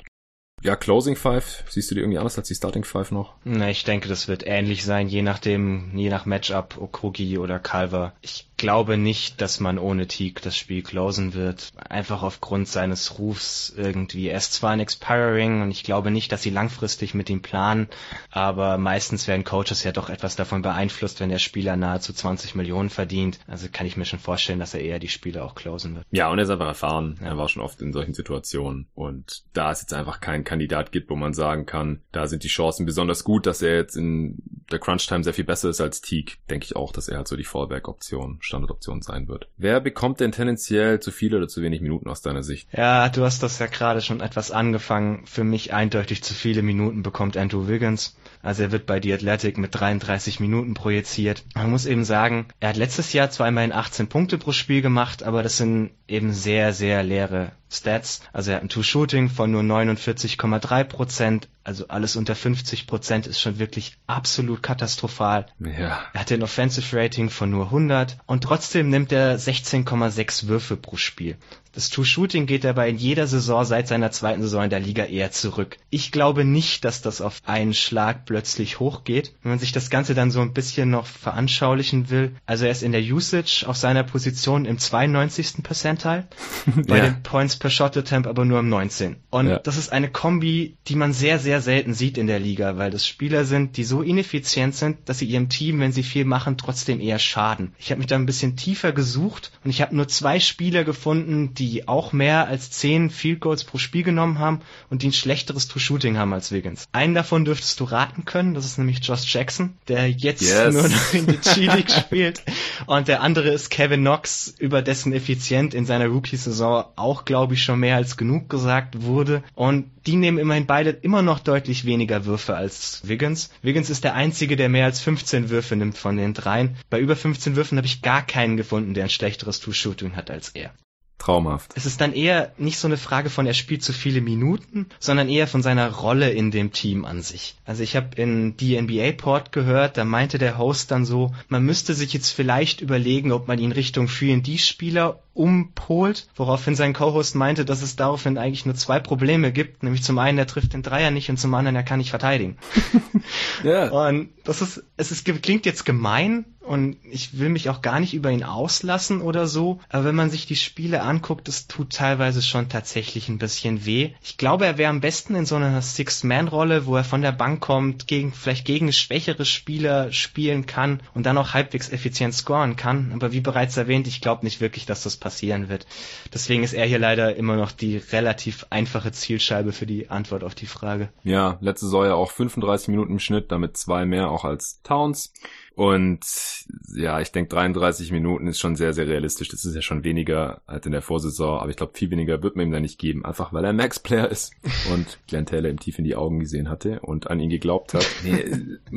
Ja, Closing Five, siehst du die irgendwie anders als die Starting Five noch? Na, ich denke, das wird ähnlich sein, je nachdem, je nach Matchup, Okogi oder Calver. Ich glaube nicht, dass man ohne Teague das Spiel closen wird. Einfach aufgrund seines Rufs irgendwie. Er ist zwar ein Expiring und ich glaube nicht, dass sie langfristig mit ihm planen, aber meistens werden Coaches ja doch etwas davon beeinflusst, wenn der Spieler nahezu 20 Millionen verdient. Also kann ich mir schon vorstellen, dass er eher die Spiele auch closen wird. Ja, und er ist einfach erfahren. Ja. Er war schon oft in solchen Situationen und da ist jetzt einfach kein Kandidat gibt, wo man sagen kann, da sind die Chancen besonders gut, dass er jetzt in der Crunch-Time sehr viel besser ist als Teague. Denke ich auch, dass er halt so die Fallback-Option, Standardoption sein wird. Wer bekommt denn tendenziell zu viele oder zu wenig Minuten aus deiner Sicht? Ja, du hast das ja gerade schon etwas angefangen. Für mich eindeutig zu viele Minuten bekommt Andrew Wiggins. Also er wird bei The Athletic mit 33 Minuten projiziert. Man muss eben sagen, er hat letztes Jahr zwar immerhin 18 Punkte pro Spiel gemacht, aber das sind eben sehr, sehr leere Stats. Also er hat ein Two-Shooting von nur 49,3 Prozent. Also alles unter 50 Prozent ist schon wirklich absolut katastrophal. Ja. Er hat ein Offensive Rating von nur 100 und trotzdem nimmt er 16,6 Würfe pro Spiel. Das Two-Shooting geht dabei in jeder Saison seit seiner zweiten Saison in der Liga eher zurück. Ich glaube nicht, dass das auf einen Schlag plötzlich hochgeht. Wenn man sich das Ganze dann so ein bisschen noch veranschaulichen will, also er ist in der Usage auf seiner Position im 92. Percentile, bei ja. den Points per Shot Attempt aber nur im 19. Und ja. das ist eine Kombi, die man sehr, sehr selten sieht in der Liga, weil das Spieler sind, die so ineffizient sind, dass sie ihrem Team, wenn sie viel machen, trotzdem eher schaden. Ich habe mich da ein bisschen tiefer gesucht und ich habe nur zwei Spieler gefunden, die die auch mehr als 10 Field Goals pro Spiel genommen haben und die ein schlechteres True-Shooting haben als Wiggins. Einen davon dürftest du raten können, das ist nämlich Josh Jackson, der jetzt yes. nur noch in die G-League spielt Und der andere ist Kevin Knox, über dessen Effizient in seiner Rookie-Saison auch, glaube ich, schon mehr als genug gesagt wurde. Und die nehmen immerhin beide immer noch deutlich weniger Würfe als Wiggins. Wiggins ist der einzige, der mehr als 15 Würfe nimmt von den dreien. Bei über 15 Würfen habe ich gar keinen gefunden, der ein schlechteres Two-Shooting hat als er. Traumhaft. Es ist dann eher nicht so eine Frage von, er spielt zu viele Minuten, sondern eher von seiner Rolle in dem Team an sich. Also ich habe in die NBA-Port gehört, da meinte der Host dann so, man müsste sich jetzt vielleicht überlegen, ob man ihn Richtung 4D-Spieler umpolt, woraufhin sein Co-Host meinte, dass es daraufhin eigentlich nur zwei Probleme gibt, nämlich zum einen, er trifft den Dreier nicht und zum anderen, er kann nicht verteidigen. ja. Und das ist, es ist, klingt jetzt gemein, und ich will mich auch gar nicht über ihn auslassen oder so, aber wenn man sich die Spiele anguckt, es tut teilweise schon tatsächlich ein bisschen weh. Ich glaube, er wäre am besten in so einer Six-Man-Rolle, wo er von der Bank kommt, gegen vielleicht gegen schwächere Spieler spielen kann und dann auch halbwegs effizient scoren kann. Aber wie bereits erwähnt, ich glaube nicht wirklich, dass das passieren wird. Deswegen ist er hier leider immer noch die relativ einfache Zielscheibe für die Antwort auf die Frage. Ja, letzte ja auch 35 Minuten im Schnitt, damit zwei mehr auch als Towns. Und ja, ich denke 33 Minuten ist schon sehr, sehr realistisch. Das ist ja schon weniger als in der Vorsaison, aber ich glaube, viel weniger wird man ihm da nicht geben, einfach weil er Max-Player ist und Glenn Taylor ihm tief in die Augen gesehen hatte und an ihn geglaubt hat. Nee,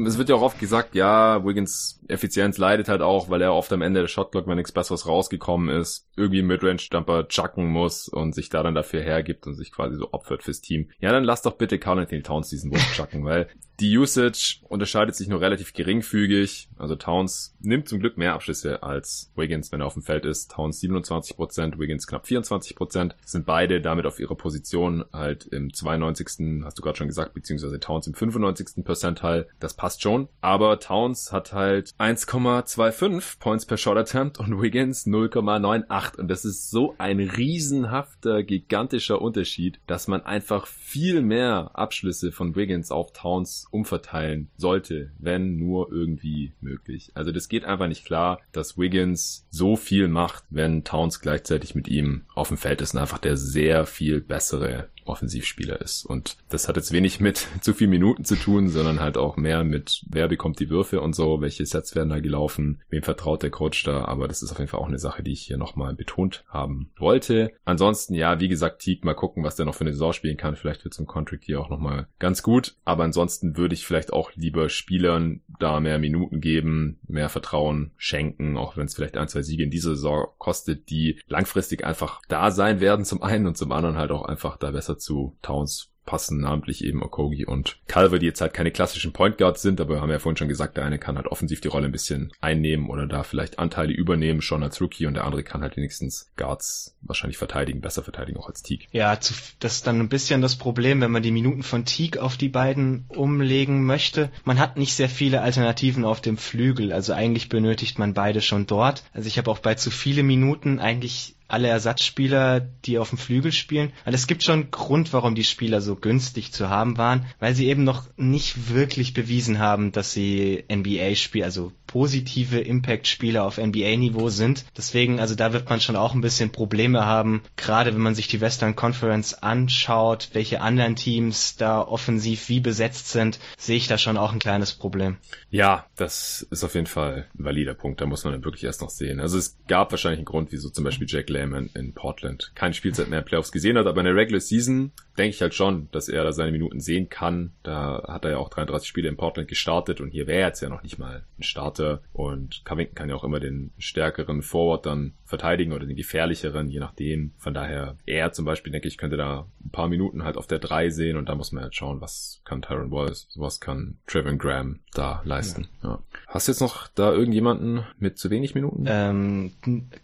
es wird ja auch oft gesagt, ja, Wiggins Effizienz leidet halt auch, weil er oft am Ende der Shotclock, wenn nichts Besseres rausgekommen ist, irgendwie Midrange-Jumper chucken muss und sich da dann dafür hergibt und sich quasi so opfert fürs Team. Ja, dann lass doch bitte Carl Anthony Towns diesen Wurf chucken, weil die Usage unterscheidet sich nur relativ geringfügig. Also Towns nimmt zum Glück mehr Abschlüsse als Wiggins, wenn er auf dem Feld ist. Towns 27%, Wiggins knapp 24%. Sind beide damit auf ihrer Position halt im 92. hast du gerade schon gesagt, beziehungsweise Towns im 95. Percentile. Das passt schon. Aber Towns hat halt 1,25 Points per Shot Attempt und Wiggins 0,98. Und das ist so ein riesenhafter, gigantischer Unterschied, dass man einfach viel mehr Abschlüsse von Wiggins auf Towns umverteilen sollte, wenn nur irgendwie möglich. Also das geht einfach nicht klar, dass Wiggins so viel macht, wenn Towns gleichzeitig mit ihm auf dem Feld ist und einfach der sehr viel bessere Offensivspieler ist. Und das hat jetzt wenig mit zu viel Minuten zu tun, sondern halt auch mehr mit, wer bekommt die Würfe und so, welche Sets werden da gelaufen, wem vertraut der Coach da. Aber das ist auf jeden Fall auch eine Sache, die ich hier nochmal betont haben wollte. Ansonsten, ja, wie gesagt, Teague, mal gucken, was der noch für eine Saison spielen kann. Vielleicht wird zum Contract hier auch nochmal ganz gut. Aber ansonsten würde ich vielleicht auch lieber Spielern da mehr Minuten geben, mehr Vertrauen schenken, auch wenn es vielleicht ein, zwei Siege in dieser Saison kostet, die langfristig einfach da sein werden zum einen und zum anderen halt auch einfach da besser zu Towns passen, namentlich eben Okogi und Calver, die jetzt halt keine klassischen Point Guards sind, aber wir haben ja vorhin schon gesagt, der eine kann halt offensiv die Rolle ein bisschen einnehmen oder da vielleicht Anteile übernehmen, schon als Rookie und der andere kann halt wenigstens Guards wahrscheinlich verteidigen, besser verteidigen auch als Teague. Ja, das ist dann ein bisschen das Problem, wenn man die Minuten von Teague auf die beiden umlegen möchte. Man hat nicht sehr viele Alternativen auf dem Flügel, also eigentlich benötigt man beide schon dort. Also ich habe auch bei zu viele Minuten eigentlich alle Ersatzspieler, die auf dem Flügel spielen. Weil es gibt schon Grund, warum die Spieler so günstig zu haben waren, weil sie eben noch nicht wirklich bewiesen haben, dass sie NBA-Spieler, also positive Impact-Spieler auf NBA-Niveau sind. Deswegen, also da wird man schon auch ein bisschen Probleme haben, gerade wenn man sich die Western Conference anschaut, welche anderen Teams da offensiv wie besetzt sind, sehe ich da schon auch ein kleines Problem. Ja, das ist auf jeden Fall ein valider Punkt. Da muss man dann wirklich erst noch sehen. Also es gab wahrscheinlich einen Grund, wieso zum Beispiel Jack Lehman in Portland keine Spielzeit mehr in Playoffs gesehen hat, aber in der Regular Season denke ich halt schon, dass er da seine Minuten sehen kann. Da hat er ja auch 33 Spiele in Portland gestartet und hier wäre jetzt ja noch nicht mal ein Starter und Covington kann ja auch immer den stärkeren Forward dann verteidigen oder den gefährlicheren, je nachdem. Von daher, er zum Beispiel, denke ich, könnte da ein paar Minuten halt auf der 3 sehen und da muss man halt schauen, was kann Tyron Wallace, was kann Trevor Graham da leisten. Ja. Ja. Hast du jetzt noch da irgendjemanden mit zu wenig Minuten? Ähm,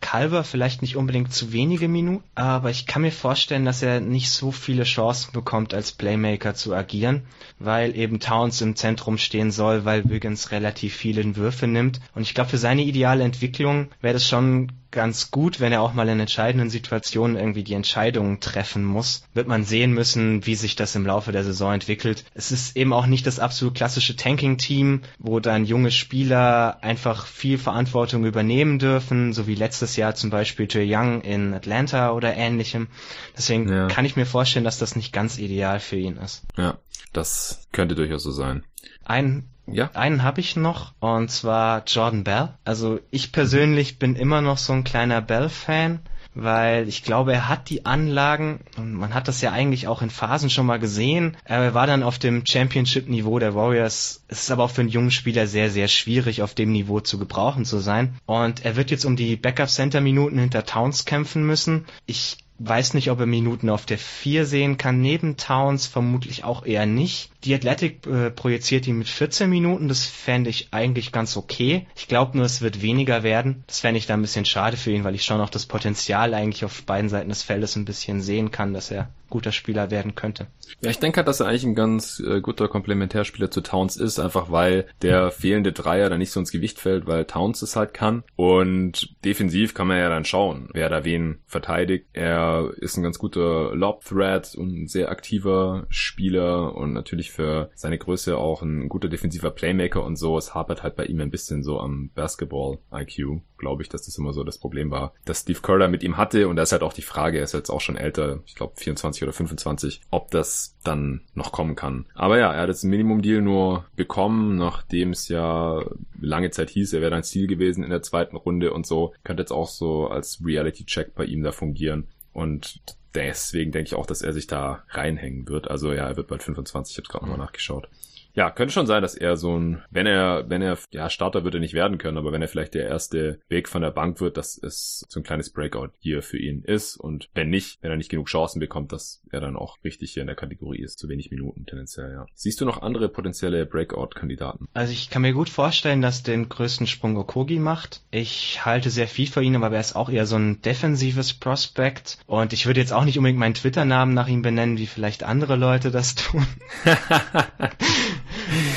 Calver vielleicht nicht unbedingt zu wenige Minuten, aber ich kann mir vorstellen, dass er nicht so viele Chancen bekommt, als Playmaker zu agieren, weil eben Towns im Zentrum stehen soll, weil Wiggins relativ viele Würfe nimmt. Und ich glaube, für seine ideale Entwicklung wäre das schon ganz gut, wenn er auch mal in entscheidenden Situationen irgendwie die Entscheidungen treffen muss. Wird man sehen müssen, wie sich das im Laufe der Saison entwickelt. Es ist eben auch nicht das absolut klassische Tanking-Team, wo dann junge Spieler einfach viel Verantwortung übernehmen dürfen, so wie letztes Jahr zum Beispiel Jay Young in Atlanta oder ähnlichem. Deswegen ja. kann ich mir vorstellen, dass das nicht ganz ideal für ihn ist. Ja, das könnte durchaus so sein. Ein ja. Einen habe ich noch, und zwar Jordan Bell. Also ich persönlich bin immer noch so ein kleiner Bell-Fan, weil ich glaube, er hat die Anlagen, und man hat das ja eigentlich auch in Phasen schon mal gesehen. Er war dann auf dem Championship-Niveau der Warriors. Es ist aber auch für einen jungen Spieler sehr, sehr schwierig, auf dem Niveau zu gebrauchen zu sein. Und er wird jetzt um die Backup-Center-Minuten hinter Towns kämpfen müssen. Ich weiß nicht, ob er Minuten auf der 4 sehen kann. Neben Towns vermutlich auch eher nicht. Die Athletic äh, projiziert ihn mit 14 Minuten. Das fände ich eigentlich ganz okay. Ich glaube nur, es wird weniger werden. Das fände ich da ein bisschen schade für ihn, weil ich schon auch das Potenzial eigentlich auf beiden Seiten des Feldes ein bisschen sehen kann, dass er guter Spieler werden könnte. Ja, ich denke halt, dass er eigentlich ein ganz äh, guter Komplementärspieler zu Towns ist, einfach weil der fehlende Dreier da nicht so ins Gewicht fällt, weil Towns es halt kann. Und defensiv kann man ja dann schauen, wer da wen verteidigt. Er ist ein ganz guter Lob-Threat und ein sehr aktiver Spieler und natürlich für seine Größe auch ein guter defensiver Playmaker und so. Es hapert halt bei ihm ein bisschen so am Basketball-IQ, glaube ich, dass das immer so das Problem war, dass Steve da mit ihm hatte und da ist halt auch die Frage, er ist jetzt auch schon älter, ich glaube 24 oder 25, ob das dann noch kommen kann. Aber ja, er hat jetzt einen Minimum-Deal nur bekommen, nachdem es ja lange Zeit hieß, er wäre ein Ziel gewesen in der zweiten Runde und so. Könnte jetzt auch so als Reality-Check bei ihm da fungieren. Und deswegen denke ich auch, dass er sich da reinhängen wird. Also ja, er wird bald 25, ich habe gerade nochmal nachgeschaut. Ja, könnte schon sein, dass er so ein, wenn er, wenn er, ja, Starter würde er nicht werden können, aber wenn er vielleicht der erste Weg von der Bank wird, dass es so ein kleines Breakout hier für ihn ist und wenn nicht, wenn er nicht genug Chancen bekommt, dass er dann auch richtig hier in der Kategorie ist, zu wenig Minuten tendenziell, ja. Siehst du noch andere potenzielle Breakout-Kandidaten? Also ich kann mir gut vorstellen, dass den größten Sprung Okogi macht. Ich halte sehr viel für ihn, aber er ist auch eher so ein defensives Prospect und ich würde jetzt auch nicht unbedingt meinen Twitter-Namen nach ihm benennen, wie vielleicht andere Leute das tun.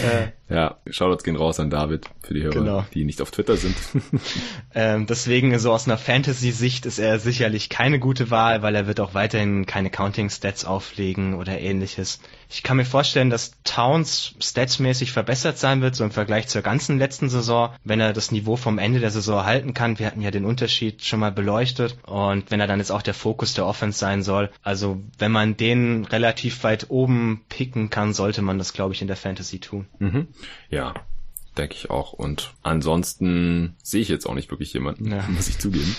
äh, ja, Shoutouts gehen raus an David für die Hörer, genau. die nicht auf Twitter sind. ähm, deswegen, so aus einer Fantasy-Sicht ist er sicherlich keine gute Wahl, weil er wird auch weiterhin keine Counting-Stats auflegen oder ähnliches. Ich kann mir vorstellen, dass Towns statsmäßig verbessert sein wird, so im Vergleich zur ganzen letzten Saison, wenn er das Niveau vom Ende der Saison halten kann. Wir hatten ja den Unterschied schon mal beleuchtet und wenn er dann jetzt auch der Fokus der Offense sein soll. Also wenn man den relativ weit oben picken kann, sollte man das, glaube ich, in der Fantasy tun. Mhm. Ja, denke ich auch. Und ansonsten sehe ich jetzt auch nicht wirklich jemanden, ja. muss ich zugeben.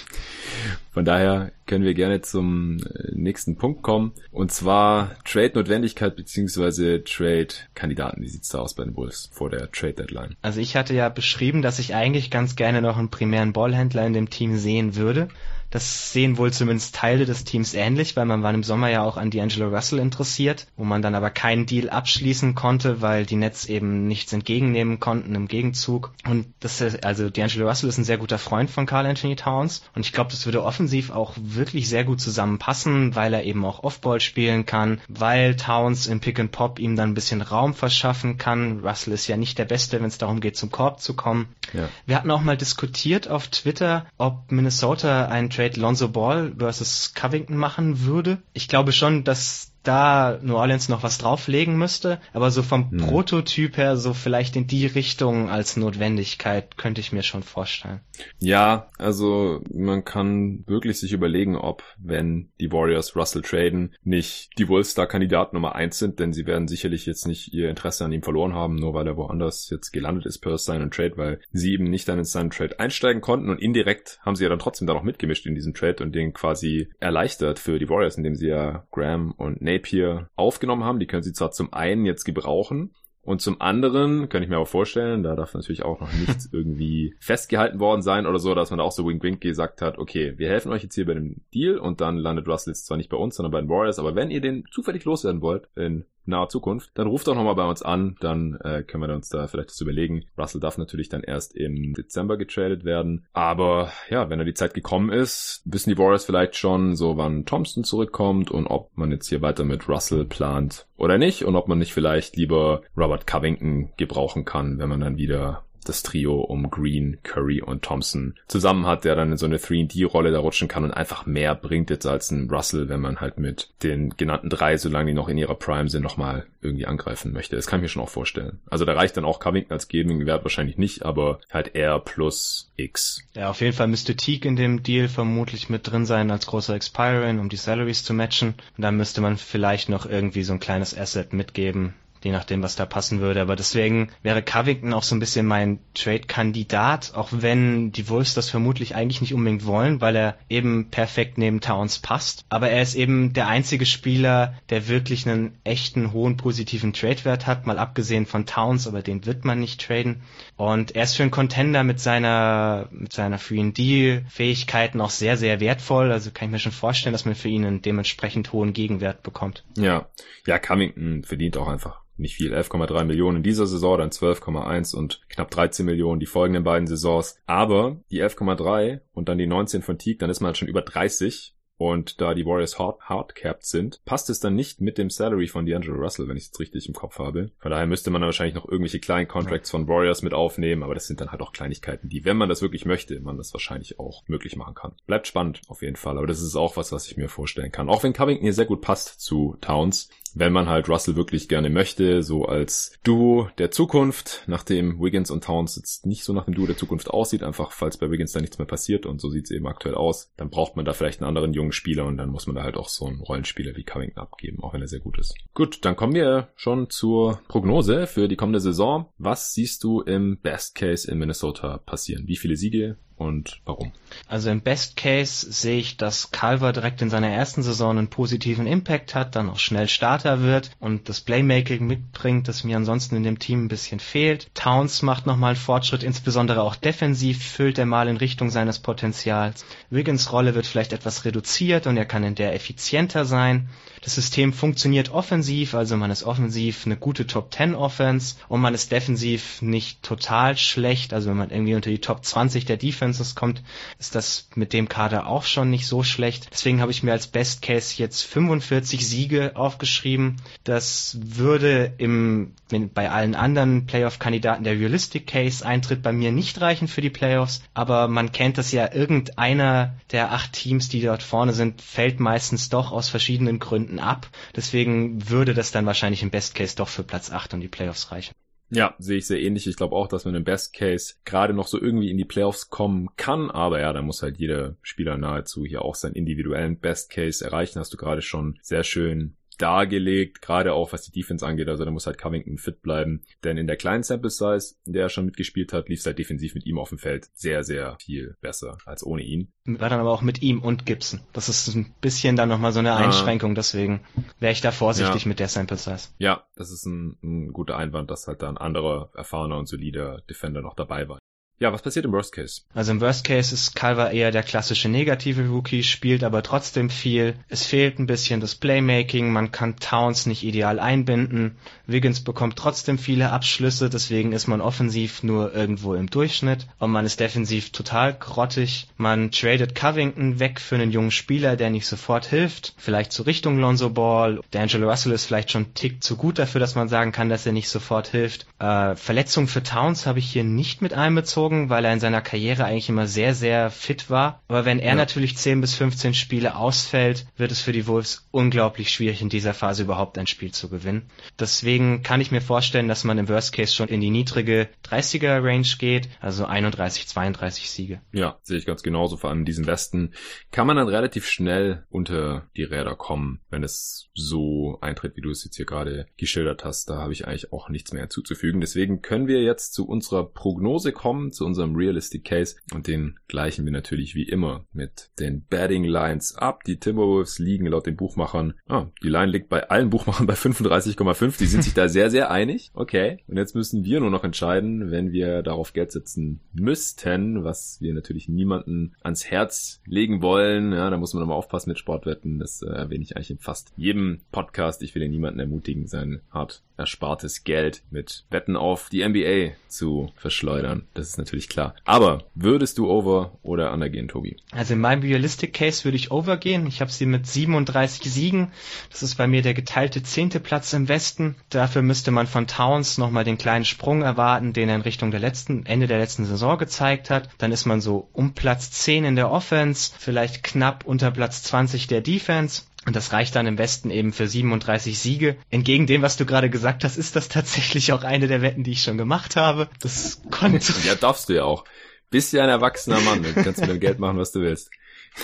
Von daher können wir gerne zum äh, nächsten Punkt kommen. Und zwar Trade-Notwendigkeit beziehungsweise Trade-Kandidaten. Wie sieht's da aus bei den Bulls vor der Trade-Deadline? Also ich hatte ja beschrieben, dass ich eigentlich ganz gerne noch einen primären Ballhändler in dem Team sehen würde. Das sehen wohl zumindest Teile des Teams ähnlich, weil man war im Sommer ja auch an D'Angelo Russell interessiert, wo man dann aber keinen Deal abschließen konnte, weil die Nets eben nichts entgegennehmen konnten im Gegenzug. Und das ist, also D'Angelo Russell ist ein sehr guter Freund von Carl Anthony Towns und ich glaube, das würde offensiv auch wirklich sehr gut zusammenpassen, weil er eben auch Offball spielen kann, weil Towns im Pick and Pop ihm dann ein bisschen Raum verschaffen kann. Russell ist ja nicht der Beste, wenn es darum geht, zum Korb zu kommen. Ja. Wir hatten auch mal diskutiert auf Twitter, ob Minnesota einen Trade Lonzo Ball versus Covington machen würde. Ich glaube schon, dass da New Orleans noch was drauflegen müsste, aber so vom hm. Prototyp her so vielleicht in die Richtung als Notwendigkeit könnte ich mir schon vorstellen. Ja, also man kann wirklich sich überlegen, ob wenn die Warriors Russell traden, nicht die Wolves da Kandidat Nummer eins sind, denn sie werden sicherlich jetzt nicht ihr Interesse an ihm verloren haben, nur weil er woanders jetzt gelandet ist per Sign and Trade, weil sie eben nicht dann in seinen Trade einsteigen konnten und indirekt haben sie ja dann trotzdem da noch mitgemischt in diesem Trade und den quasi erleichtert für die Warriors, indem sie ja Graham und Napier aufgenommen haben. Die können sie zwar zum einen jetzt gebrauchen, und zum anderen kann ich mir auch vorstellen, da darf natürlich auch noch nichts irgendwie festgehalten worden sein oder so, dass man da auch so wink-wink gesagt hat, okay, wir helfen euch jetzt hier bei dem Deal und dann landet Russell jetzt zwar nicht bei uns, sondern bei den Warriors, aber wenn ihr den zufällig loswerden wollt in naher Zukunft, dann ruft doch nochmal bei uns an, dann äh, können wir uns da vielleicht das überlegen. Russell darf natürlich dann erst im Dezember getradet werden, aber ja, wenn er die Zeit gekommen ist, wissen die Warriors vielleicht schon so, wann Thompson zurückkommt und ob man jetzt hier weiter mit Russell plant oder nicht und ob man nicht vielleicht lieber Robert Covington gebrauchen kann, wenn man dann wieder das Trio um Green, Curry und Thompson zusammen hat, der dann in so eine 3D-Rolle da rutschen kann und einfach mehr bringt jetzt als ein Russell, wenn man halt mit den genannten drei, solange die noch in ihrer Prime sind, nochmal irgendwie angreifen möchte. Das kann ich mir schon auch vorstellen. Also da reicht dann auch Covington als Gaming-Wert wahrscheinlich nicht, aber halt R plus X. Ja, auf jeden Fall müsste Teague in dem Deal vermutlich mit drin sein als großer Expiring, um die Salaries zu matchen. Und dann müsste man vielleicht noch irgendwie so ein kleines Asset mitgeben, je nachdem, was da passen würde. Aber deswegen wäre Covington auch so ein bisschen mein Trade-Kandidat, auch wenn die Wolves das vermutlich eigentlich nicht unbedingt wollen, weil er eben perfekt neben Towns passt. Aber er ist eben der einzige Spieler, der wirklich einen echten hohen positiven Trade-Wert hat, mal abgesehen von Towns, aber den wird man nicht traden. Und er ist für einen Contender mit seiner, mit seiner Free Deal-Fähigkeiten auch sehr, sehr wertvoll. Also kann ich mir schon vorstellen, dass man für ihn einen dementsprechend hohen Gegenwert bekommt. Ja, ja, Covington verdient auch einfach nicht viel, 11,3 Millionen in dieser Saison, dann 12,1 und knapp 13 Millionen die folgenden beiden Saisons. Aber die 11,3 und dann die 19 von Teague, dann ist man halt schon über 30 und da die Warriors hard, hard capped sind, passt es dann nicht mit dem Salary von D'Angelo Russell, wenn ich es richtig im Kopf habe. Von daher müsste man dann wahrscheinlich noch irgendwelche kleinen Contracts von Warriors mit aufnehmen, aber das sind dann halt auch Kleinigkeiten, die, wenn man das wirklich möchte, man das wahrscheinlich auch möglich machen kann. Bleibt spannend, auf jeden Fall, aber das ist auch was, was ich mir vorstellen kann. Auch wenn Covington hier sehr gut passt zu Towns, wenn man halt Russell wirklich gerne möchte, so als Duo der Zukunft, nachdem Wiggins und Towns jetzt nicht so nach dem Duo der Zukunft aussieht, einfach falls bei Wiggins da nichts mehr passiert und so sieht es eben aktuell aus, dann braucht man da vielleicht einen anderen jungen Spieler und dann muss man da halt auch so einen Rollenspieler wie Covington abgeben, auch wenn er sehr gut ist. Gut, dann kommen wir schon zur Prognose für die kommende Saison. Was siehst du im Best Case in Minnesota passieren? Wie viele Siege und warum? Also im Best Case sehe ich, dass Calver direkt in seiner ersten Saison einen positiven Impact hat, dann auch schnell Starter wird und das Playmaking mitbringt, das mir ansonsten in dem Team ein bisschen fehlt. Towns macht nochmal einen Fortschritt, insbesondere auch defensiv füllt er mal in Richtung seines Potenzials. Wiggins Rolle wird vielleicht etwas reduziert und er kann in der effizienter sein. Das System funktioniert offensiv, also man ist offensiv eine gute Top 10 Offense und man ist defensiv nicht total schlecht, also wenn man irgendwie unter die Top 20 der Defenses kommt, ist das mit dem Kader auch schon nicht so schlecht. Deswegen habe ich mir als Best Case jetzt 45 Siege aufgeschrieben. Das würde im, bei allen anderen Playoff-Kandidaten der Realistic Case Eintritt bei mir nicht reichen für die Playoffs, aber man kennt das ja, irgendeiner der acht Teams, die dort vorne sind, fällt meistens doch aus verschiedenen Gründen ab. Deswegen würde das dann wahrscheinlich im Best Case doch für Platz 8 und die Playoffs reichen. Ja, sehe ich sehr ähnlich. Ich glaube auch, dass man im Best Case gerade noch so irgendwie in die Playoffs kommen kann. Aber ja, da muss halt jeder Spieler nahezu hier auch seinen individuellen Best Case erreichen. Hast du gerade schon sehr schön dargelegt, gerade auch was die Defense angeht. Also da muss halt Covington fit bleiben. Denn in der kleinen Sample Size, in der er schon mitgespielt hat, lief es halt defensiv mit ihm auf dem Feld sehr, sehr viel besser als ohne ihn. War dann aber auch mit ihm und Gibson. Das ist ein bisschen dann nochmal so eine ah. Einschränkung, deswegen wäre ich da vorsichtig ja. mit der Sample Size. Ja, das ist ein, ein guter Einwand, dass halt da ein anderer, erfahrener und solider Defender noch dabei war. Ja, was passiert im Worst Case? Also im Worst Case ist Calver eher der klassische negative Rookie, spielt aber trotzdem viel. Es fehlt ein bisschen das Playmaking, man kann Towns nicht ideal einbinden. Wiggins bekommt trotzdem viele Abschlüsse, deswegen ist man offensiv nur irgendwo im Durchschnitt und man ist defensiv total grottig. Man tradet Covington weg für einen jungen Spieler, der nicht sofort hilft, vielleicht zur Richtung Lonzo Ball. D'Angelo Russell ist vielleicht schon einen Tick zu gut dafür, dass man sagen kann, dass er nicht sofort hilft. Äh, Verletzung für Towns habe ich hier nicht mit einbezogen gezogen, weil er in seiner Karriere eigentlich immer sehr, sehr fit war. Aber wenn er ja. natürlich 10 bis 15 Spiele ausfällt, wird es für die Wolves unglaublich schwierig, in dieser Phase überhaupt ein Spiel zu gewinnen. Deswegen kann ich mir vorstellen, dass man im Worst Case schon in die niedrige 30er Range geht, also 31, 32 Siege. Ja, sehe ich ganz genauso. Vor allem in diesem Westen kann man dann relativ schnell unter die Räder kommen, wenn es so eintritt, wie du es jetzt hier gerade geschildert hast. Da habe ich eigentlich auch nichts mehr hinzuzufügen. Deswegen können wir jetzt zu unserer Prognose kommen, zu unserem Realistic Case und den gleichen wir natürlich wie immer mit den Betting Lines ab. Die Timberwolves liegen laut den Buchmachern, ah, die Line liegt bei allen Buchmachern bei 35,5. Die sind sich da sehr, sehr einig. Okay. Und jetzt müssen wir nur noch entscheiden, wenn wir darauf Geld setzen müssten, was wir natürlich niemanden ans Herz legen wollen. Ja, da muss man immer aufpassen mit Sportwetten. Das äh, erwähne ich eigentlich in fast jedem Podcast. Ich will ja niemanden ermutigen, sein hart erspartes Geld mit Wetten auf die NBA zu verschleudern. Das ist natürlich natürlich klar. Aber würdest du Over oder Under gehen, Tobi? Also in meinem Realistic Case würde ich Over gehen. Ich habe sie mit 37 Siegen. Das ist bei mir der geteilte zehnte Platz im Westen. Dafür müsste man von Towns nochmal den kleinen Sprung erwarten, den er in Richtung der letzten, Ende der letzten Saison gezeigt hat. Dann ist man so um Platz 10 in der Offense, vielleicht knapp unter Platz 20 der Defense. Und das reicht dann im Westen eben für 37 Siege. Entgegen dem, was du gerade gesagt hast, ist das tatsächlich auch eine der Wetten, die ich schon gemacht habe. Das konnte. ja, darfst du ja auch. Bist ja ein erwachsener Mann. Du kannst mit dem Geld machen, was du willst.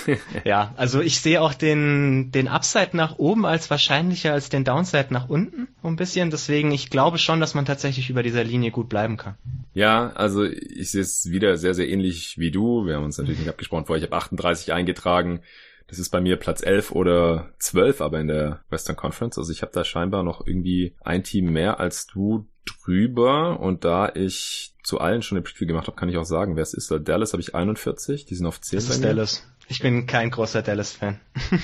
ja, also ich sehe auch den, den Upside nach oben als wahrscheinlicher als den Downside nach unten ein bisschen. Deswegen, ich glaube schon, dass man tatsächlich über dieser Linie gut bleiben kann. Ja, also ich sehe es wieder sehr, sehr ähnlich wie du. Wir haben uns natürlich nicht abgesprochen vorher. Ich habe 38 eingetragen. Das ist bei mir Platz 11 oder 12, aber in der Western Conference. Also ich habe da scheinbar noch irgendwie ein Team mehr als du drüber. Und da ich zu allen schon eine Preview gemacht habe, kann ich auch sagen, wer es ist. Dallas habe ich 41, die sind auf 10. Das ist Dallas. Ich bin kein großer Dallas-Fan.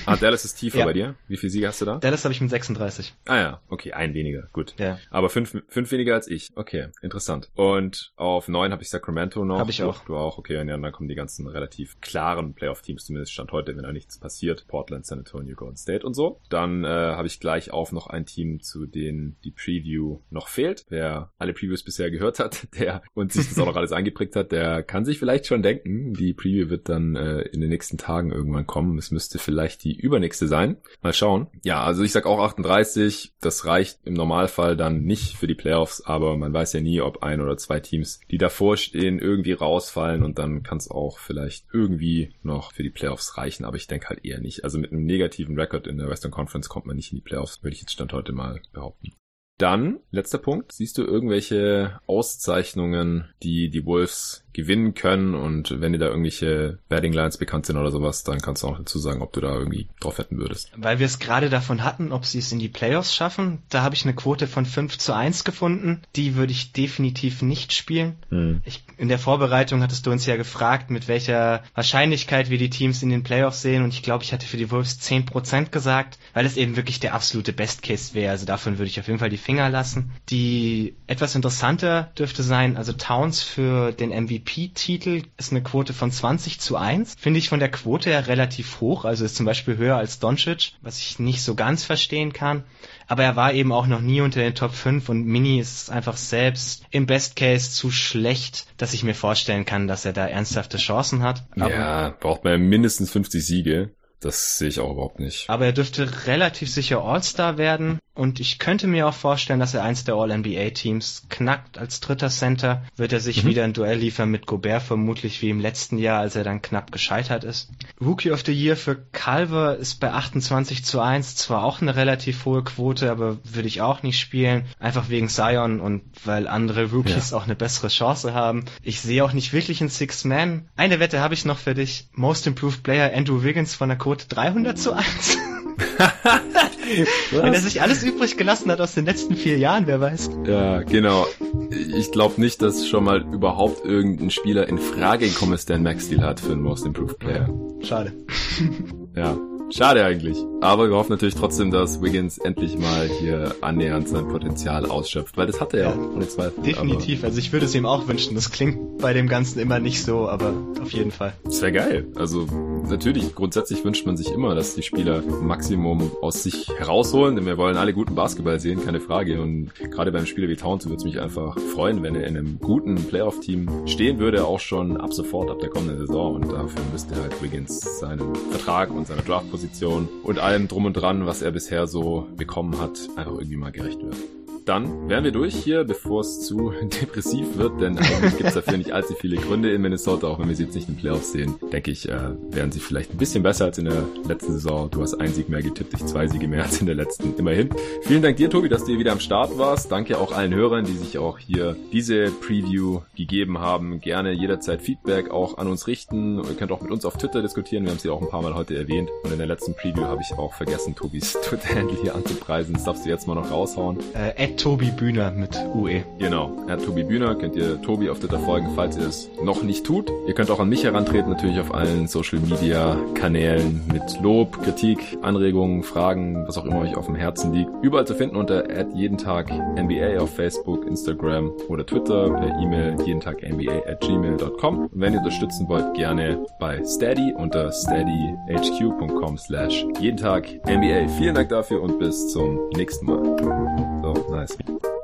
Ah, Dallas ist tiefer ja. bei dir? Wie viel Siege hast du da? Dallas habe ich mit 36. Ah ja, okay, ein weniger, gut. Ja. Aber fünf, fünf weniger als ich. Okay, interessant. Und auf neun habe ich Sacramento noch. Habe ich auch. Du auch, okay. Und ja, dann kommen die ganzen relativ klaren Playoff-Teams, zumindest Stand heute, wenn da nichts passiert. Portland, San Antonio, Golden State und so. Dann äh, habe ich gleich auf noch ein Team, zu denen die Preview noch fehlt. Wer alle Previews bisher gehört hat, der und sich das auch noch alles eingeprägt hat, der kann sich vielleicht schon denken, die Preview wird dann äh, in den nächsten Tagen irgendwann kommen. Es müsste vielleicht die übernächste sein. Mal schauen. Ja, also ich sag auch 38. Das reicht im Normalfall dann nicht für die Playoffs, aber man weiß ja nie, ob ein oder zwei Teams, die davor stehen, irgendwie rausfallen und dann kann es auch vielleicht irgendwie noch für die Playoffs reichen, aber ich denke halt eher nicht. Also mit einem negativen Rekord in der Western Conference kommt man nicht in die Playoffs, würde ich jetzt Stand heute mal behaupten. Dann, letzter Punkt, siehst du irgendwelche Auszeichnungen, die die Wolves gewinnen können und wenn dir da irgendwelche Betting Lines bekannt sind oder sowas, dann kannst du auch dazu sagen, ob du da irgendwie drauf wetten würdest. Weil wir es gerade davon hatten, ob sie es in die Playoffs schaffen, da habe ich eine Quote von 5 zu 1 gefunden. Die würde ich definitiv nicht spielen. Hm. Ich, in der Vorbereitung hattest du uns ja gefragt, mit welcher Wahrscheinlichkeit wir die Teams in den Playoffs sehen und ich glaube, ich hatte für die Wolves 10% gesagt, weil es eben wirklich der absolute Best Case wäre. Also davon würde ich auf jeden Fall die Finger lassen. Die etwas interessanter dürfte sein, also Towns für den MVP MVP-Titel ist eine Quote von 20 zu 1. Finde ich von der Quote her relativ hoch, also ist zum Beispiel höher als Doncic, was ich nicht so ganz verstehen kann. Aber er war eben auch noch nie unter den Top 5 und Mini ist einfach selbst im Best Case zu schlecht, dass ich mir vorstellen kann, dass er da ernsthafte Chancen hat. Aber ja, braucht man mindestens 50 Siege. Das sehe ich auch überhaupt nicht. Aber er dürfte relativ sicher All-Star werden. Und ich könnte mir auch vorstellen, dass er eins der All-NBA-Teams knackt. Als dritter Center wird er sich mhm. wieder ein Duell liefern mit Gobert, vermutlich wie im letzten Jahr, als er dann knapp gescheitert ist. Rookie of the Year für Calver ist bei 28 zu 1 zwar auch eine relativ hohe Quote, aber würde ich auch nicht spielen. Einfach wegen Zion und weil andere Rookies ja. auch eine bessere Chance haben. Ich sehe auch nicht wirklich einen Six-Man. Eine Wette habe ich noch für dich. Most Improved Player Andrew Wiggins von der Quote 300 zu 1. Wenn er sich alles übrig gelassen hat aus den letzten vier Jahren, wer weiß. Ja, genau. Ich glaube nicht, dass schon mal überhaupt irgendein Spieler in Frage gekommen ist, der einen Max-Deal hat für einen Most Improved Player. Schade. ja. Schade eigentlich. Aber wir hoffen natürlich trotzdem, dass Wiggins endlich mal hier annähernd sein Potenzial ausschöpft, weil das hat er ja, ohne Zweifel. Definitiv. also ich würde es ihm auch wünschen. Das klingt bei dem Ganzen immer nicht so, aber auf jeden Fall. Das wäre geil. Also natürlich, grundsätzlich wünscht man sich immer, dass die Spieler Maximum aus sich herausholen, denn wir wollen alle guten Basketball sehen, keine Frage. Und gerade beim Spieler wie Towns würde es mich einfach freuen, wenn er in einem guten Playoff-Team stehen würde, auch schon ab sofort, ab der kommenden Saison. Und dafür müsste halt Wiggins seinen Vertrag und seine Draft-Position Position und allem drum und dran, was er bisher so bekommen hat, einfach irgendwie mal gerecht wird dann wären wir durch hier, bevor es zu depressiv wird, denn eigentlich gibt es dafür nicht allzu viele Gründe in Minnesota, auch wenn wir sie jetzt nicht in den Playoffs sehen. Denke ich, äh, wären sie vielleicht ein bisschen besser als in der letzten Saison. Du hast einen Sieg mehr getippt, ich zwei Siege mehr als in der letzten. Immerhin. Vielen Dank dir, Tobi, dass du hier wieder am Start warst. Danke auch allen Hörern, die sich auch hier diese Preview gegeben haben. Gerne jederzeit Feedback auch an uns richten. Ihr könnt auch mit uns auf Twitter diskutieren. Wir haben sie auch ein paar Mal heute erwähnt. Und in der letzten Preview habe ich auch vergessen, Tobis Twitter-Handle hier anzupreisen. Das darfst du jetzt mal noch raushauen. Äh, Tobi Bühner mit UE. Genau, at Tobi Bühner könnt ihr Tobi auf Twitter folgen, falls ihr es noch nicht tut. Ihr könnt auch an mich herantreten, natürlich auf allen Social Media Kanälen mit Lob, Kritik, Anregungen, Fragen, was auch immer euch auf dem Herzen liegt. Überall zu finden unter jeden Tag NBA auf Facebook, Instagram oder Twitter per E-Mail jeden Tag NBA at gmail.com. Und wenn ihr unterstützen wollt, gerne bei Steady unter steadyhq.com slash jeden Tag NBA. Vielen Dank dafür und bis zum nächsten Mal. Lance.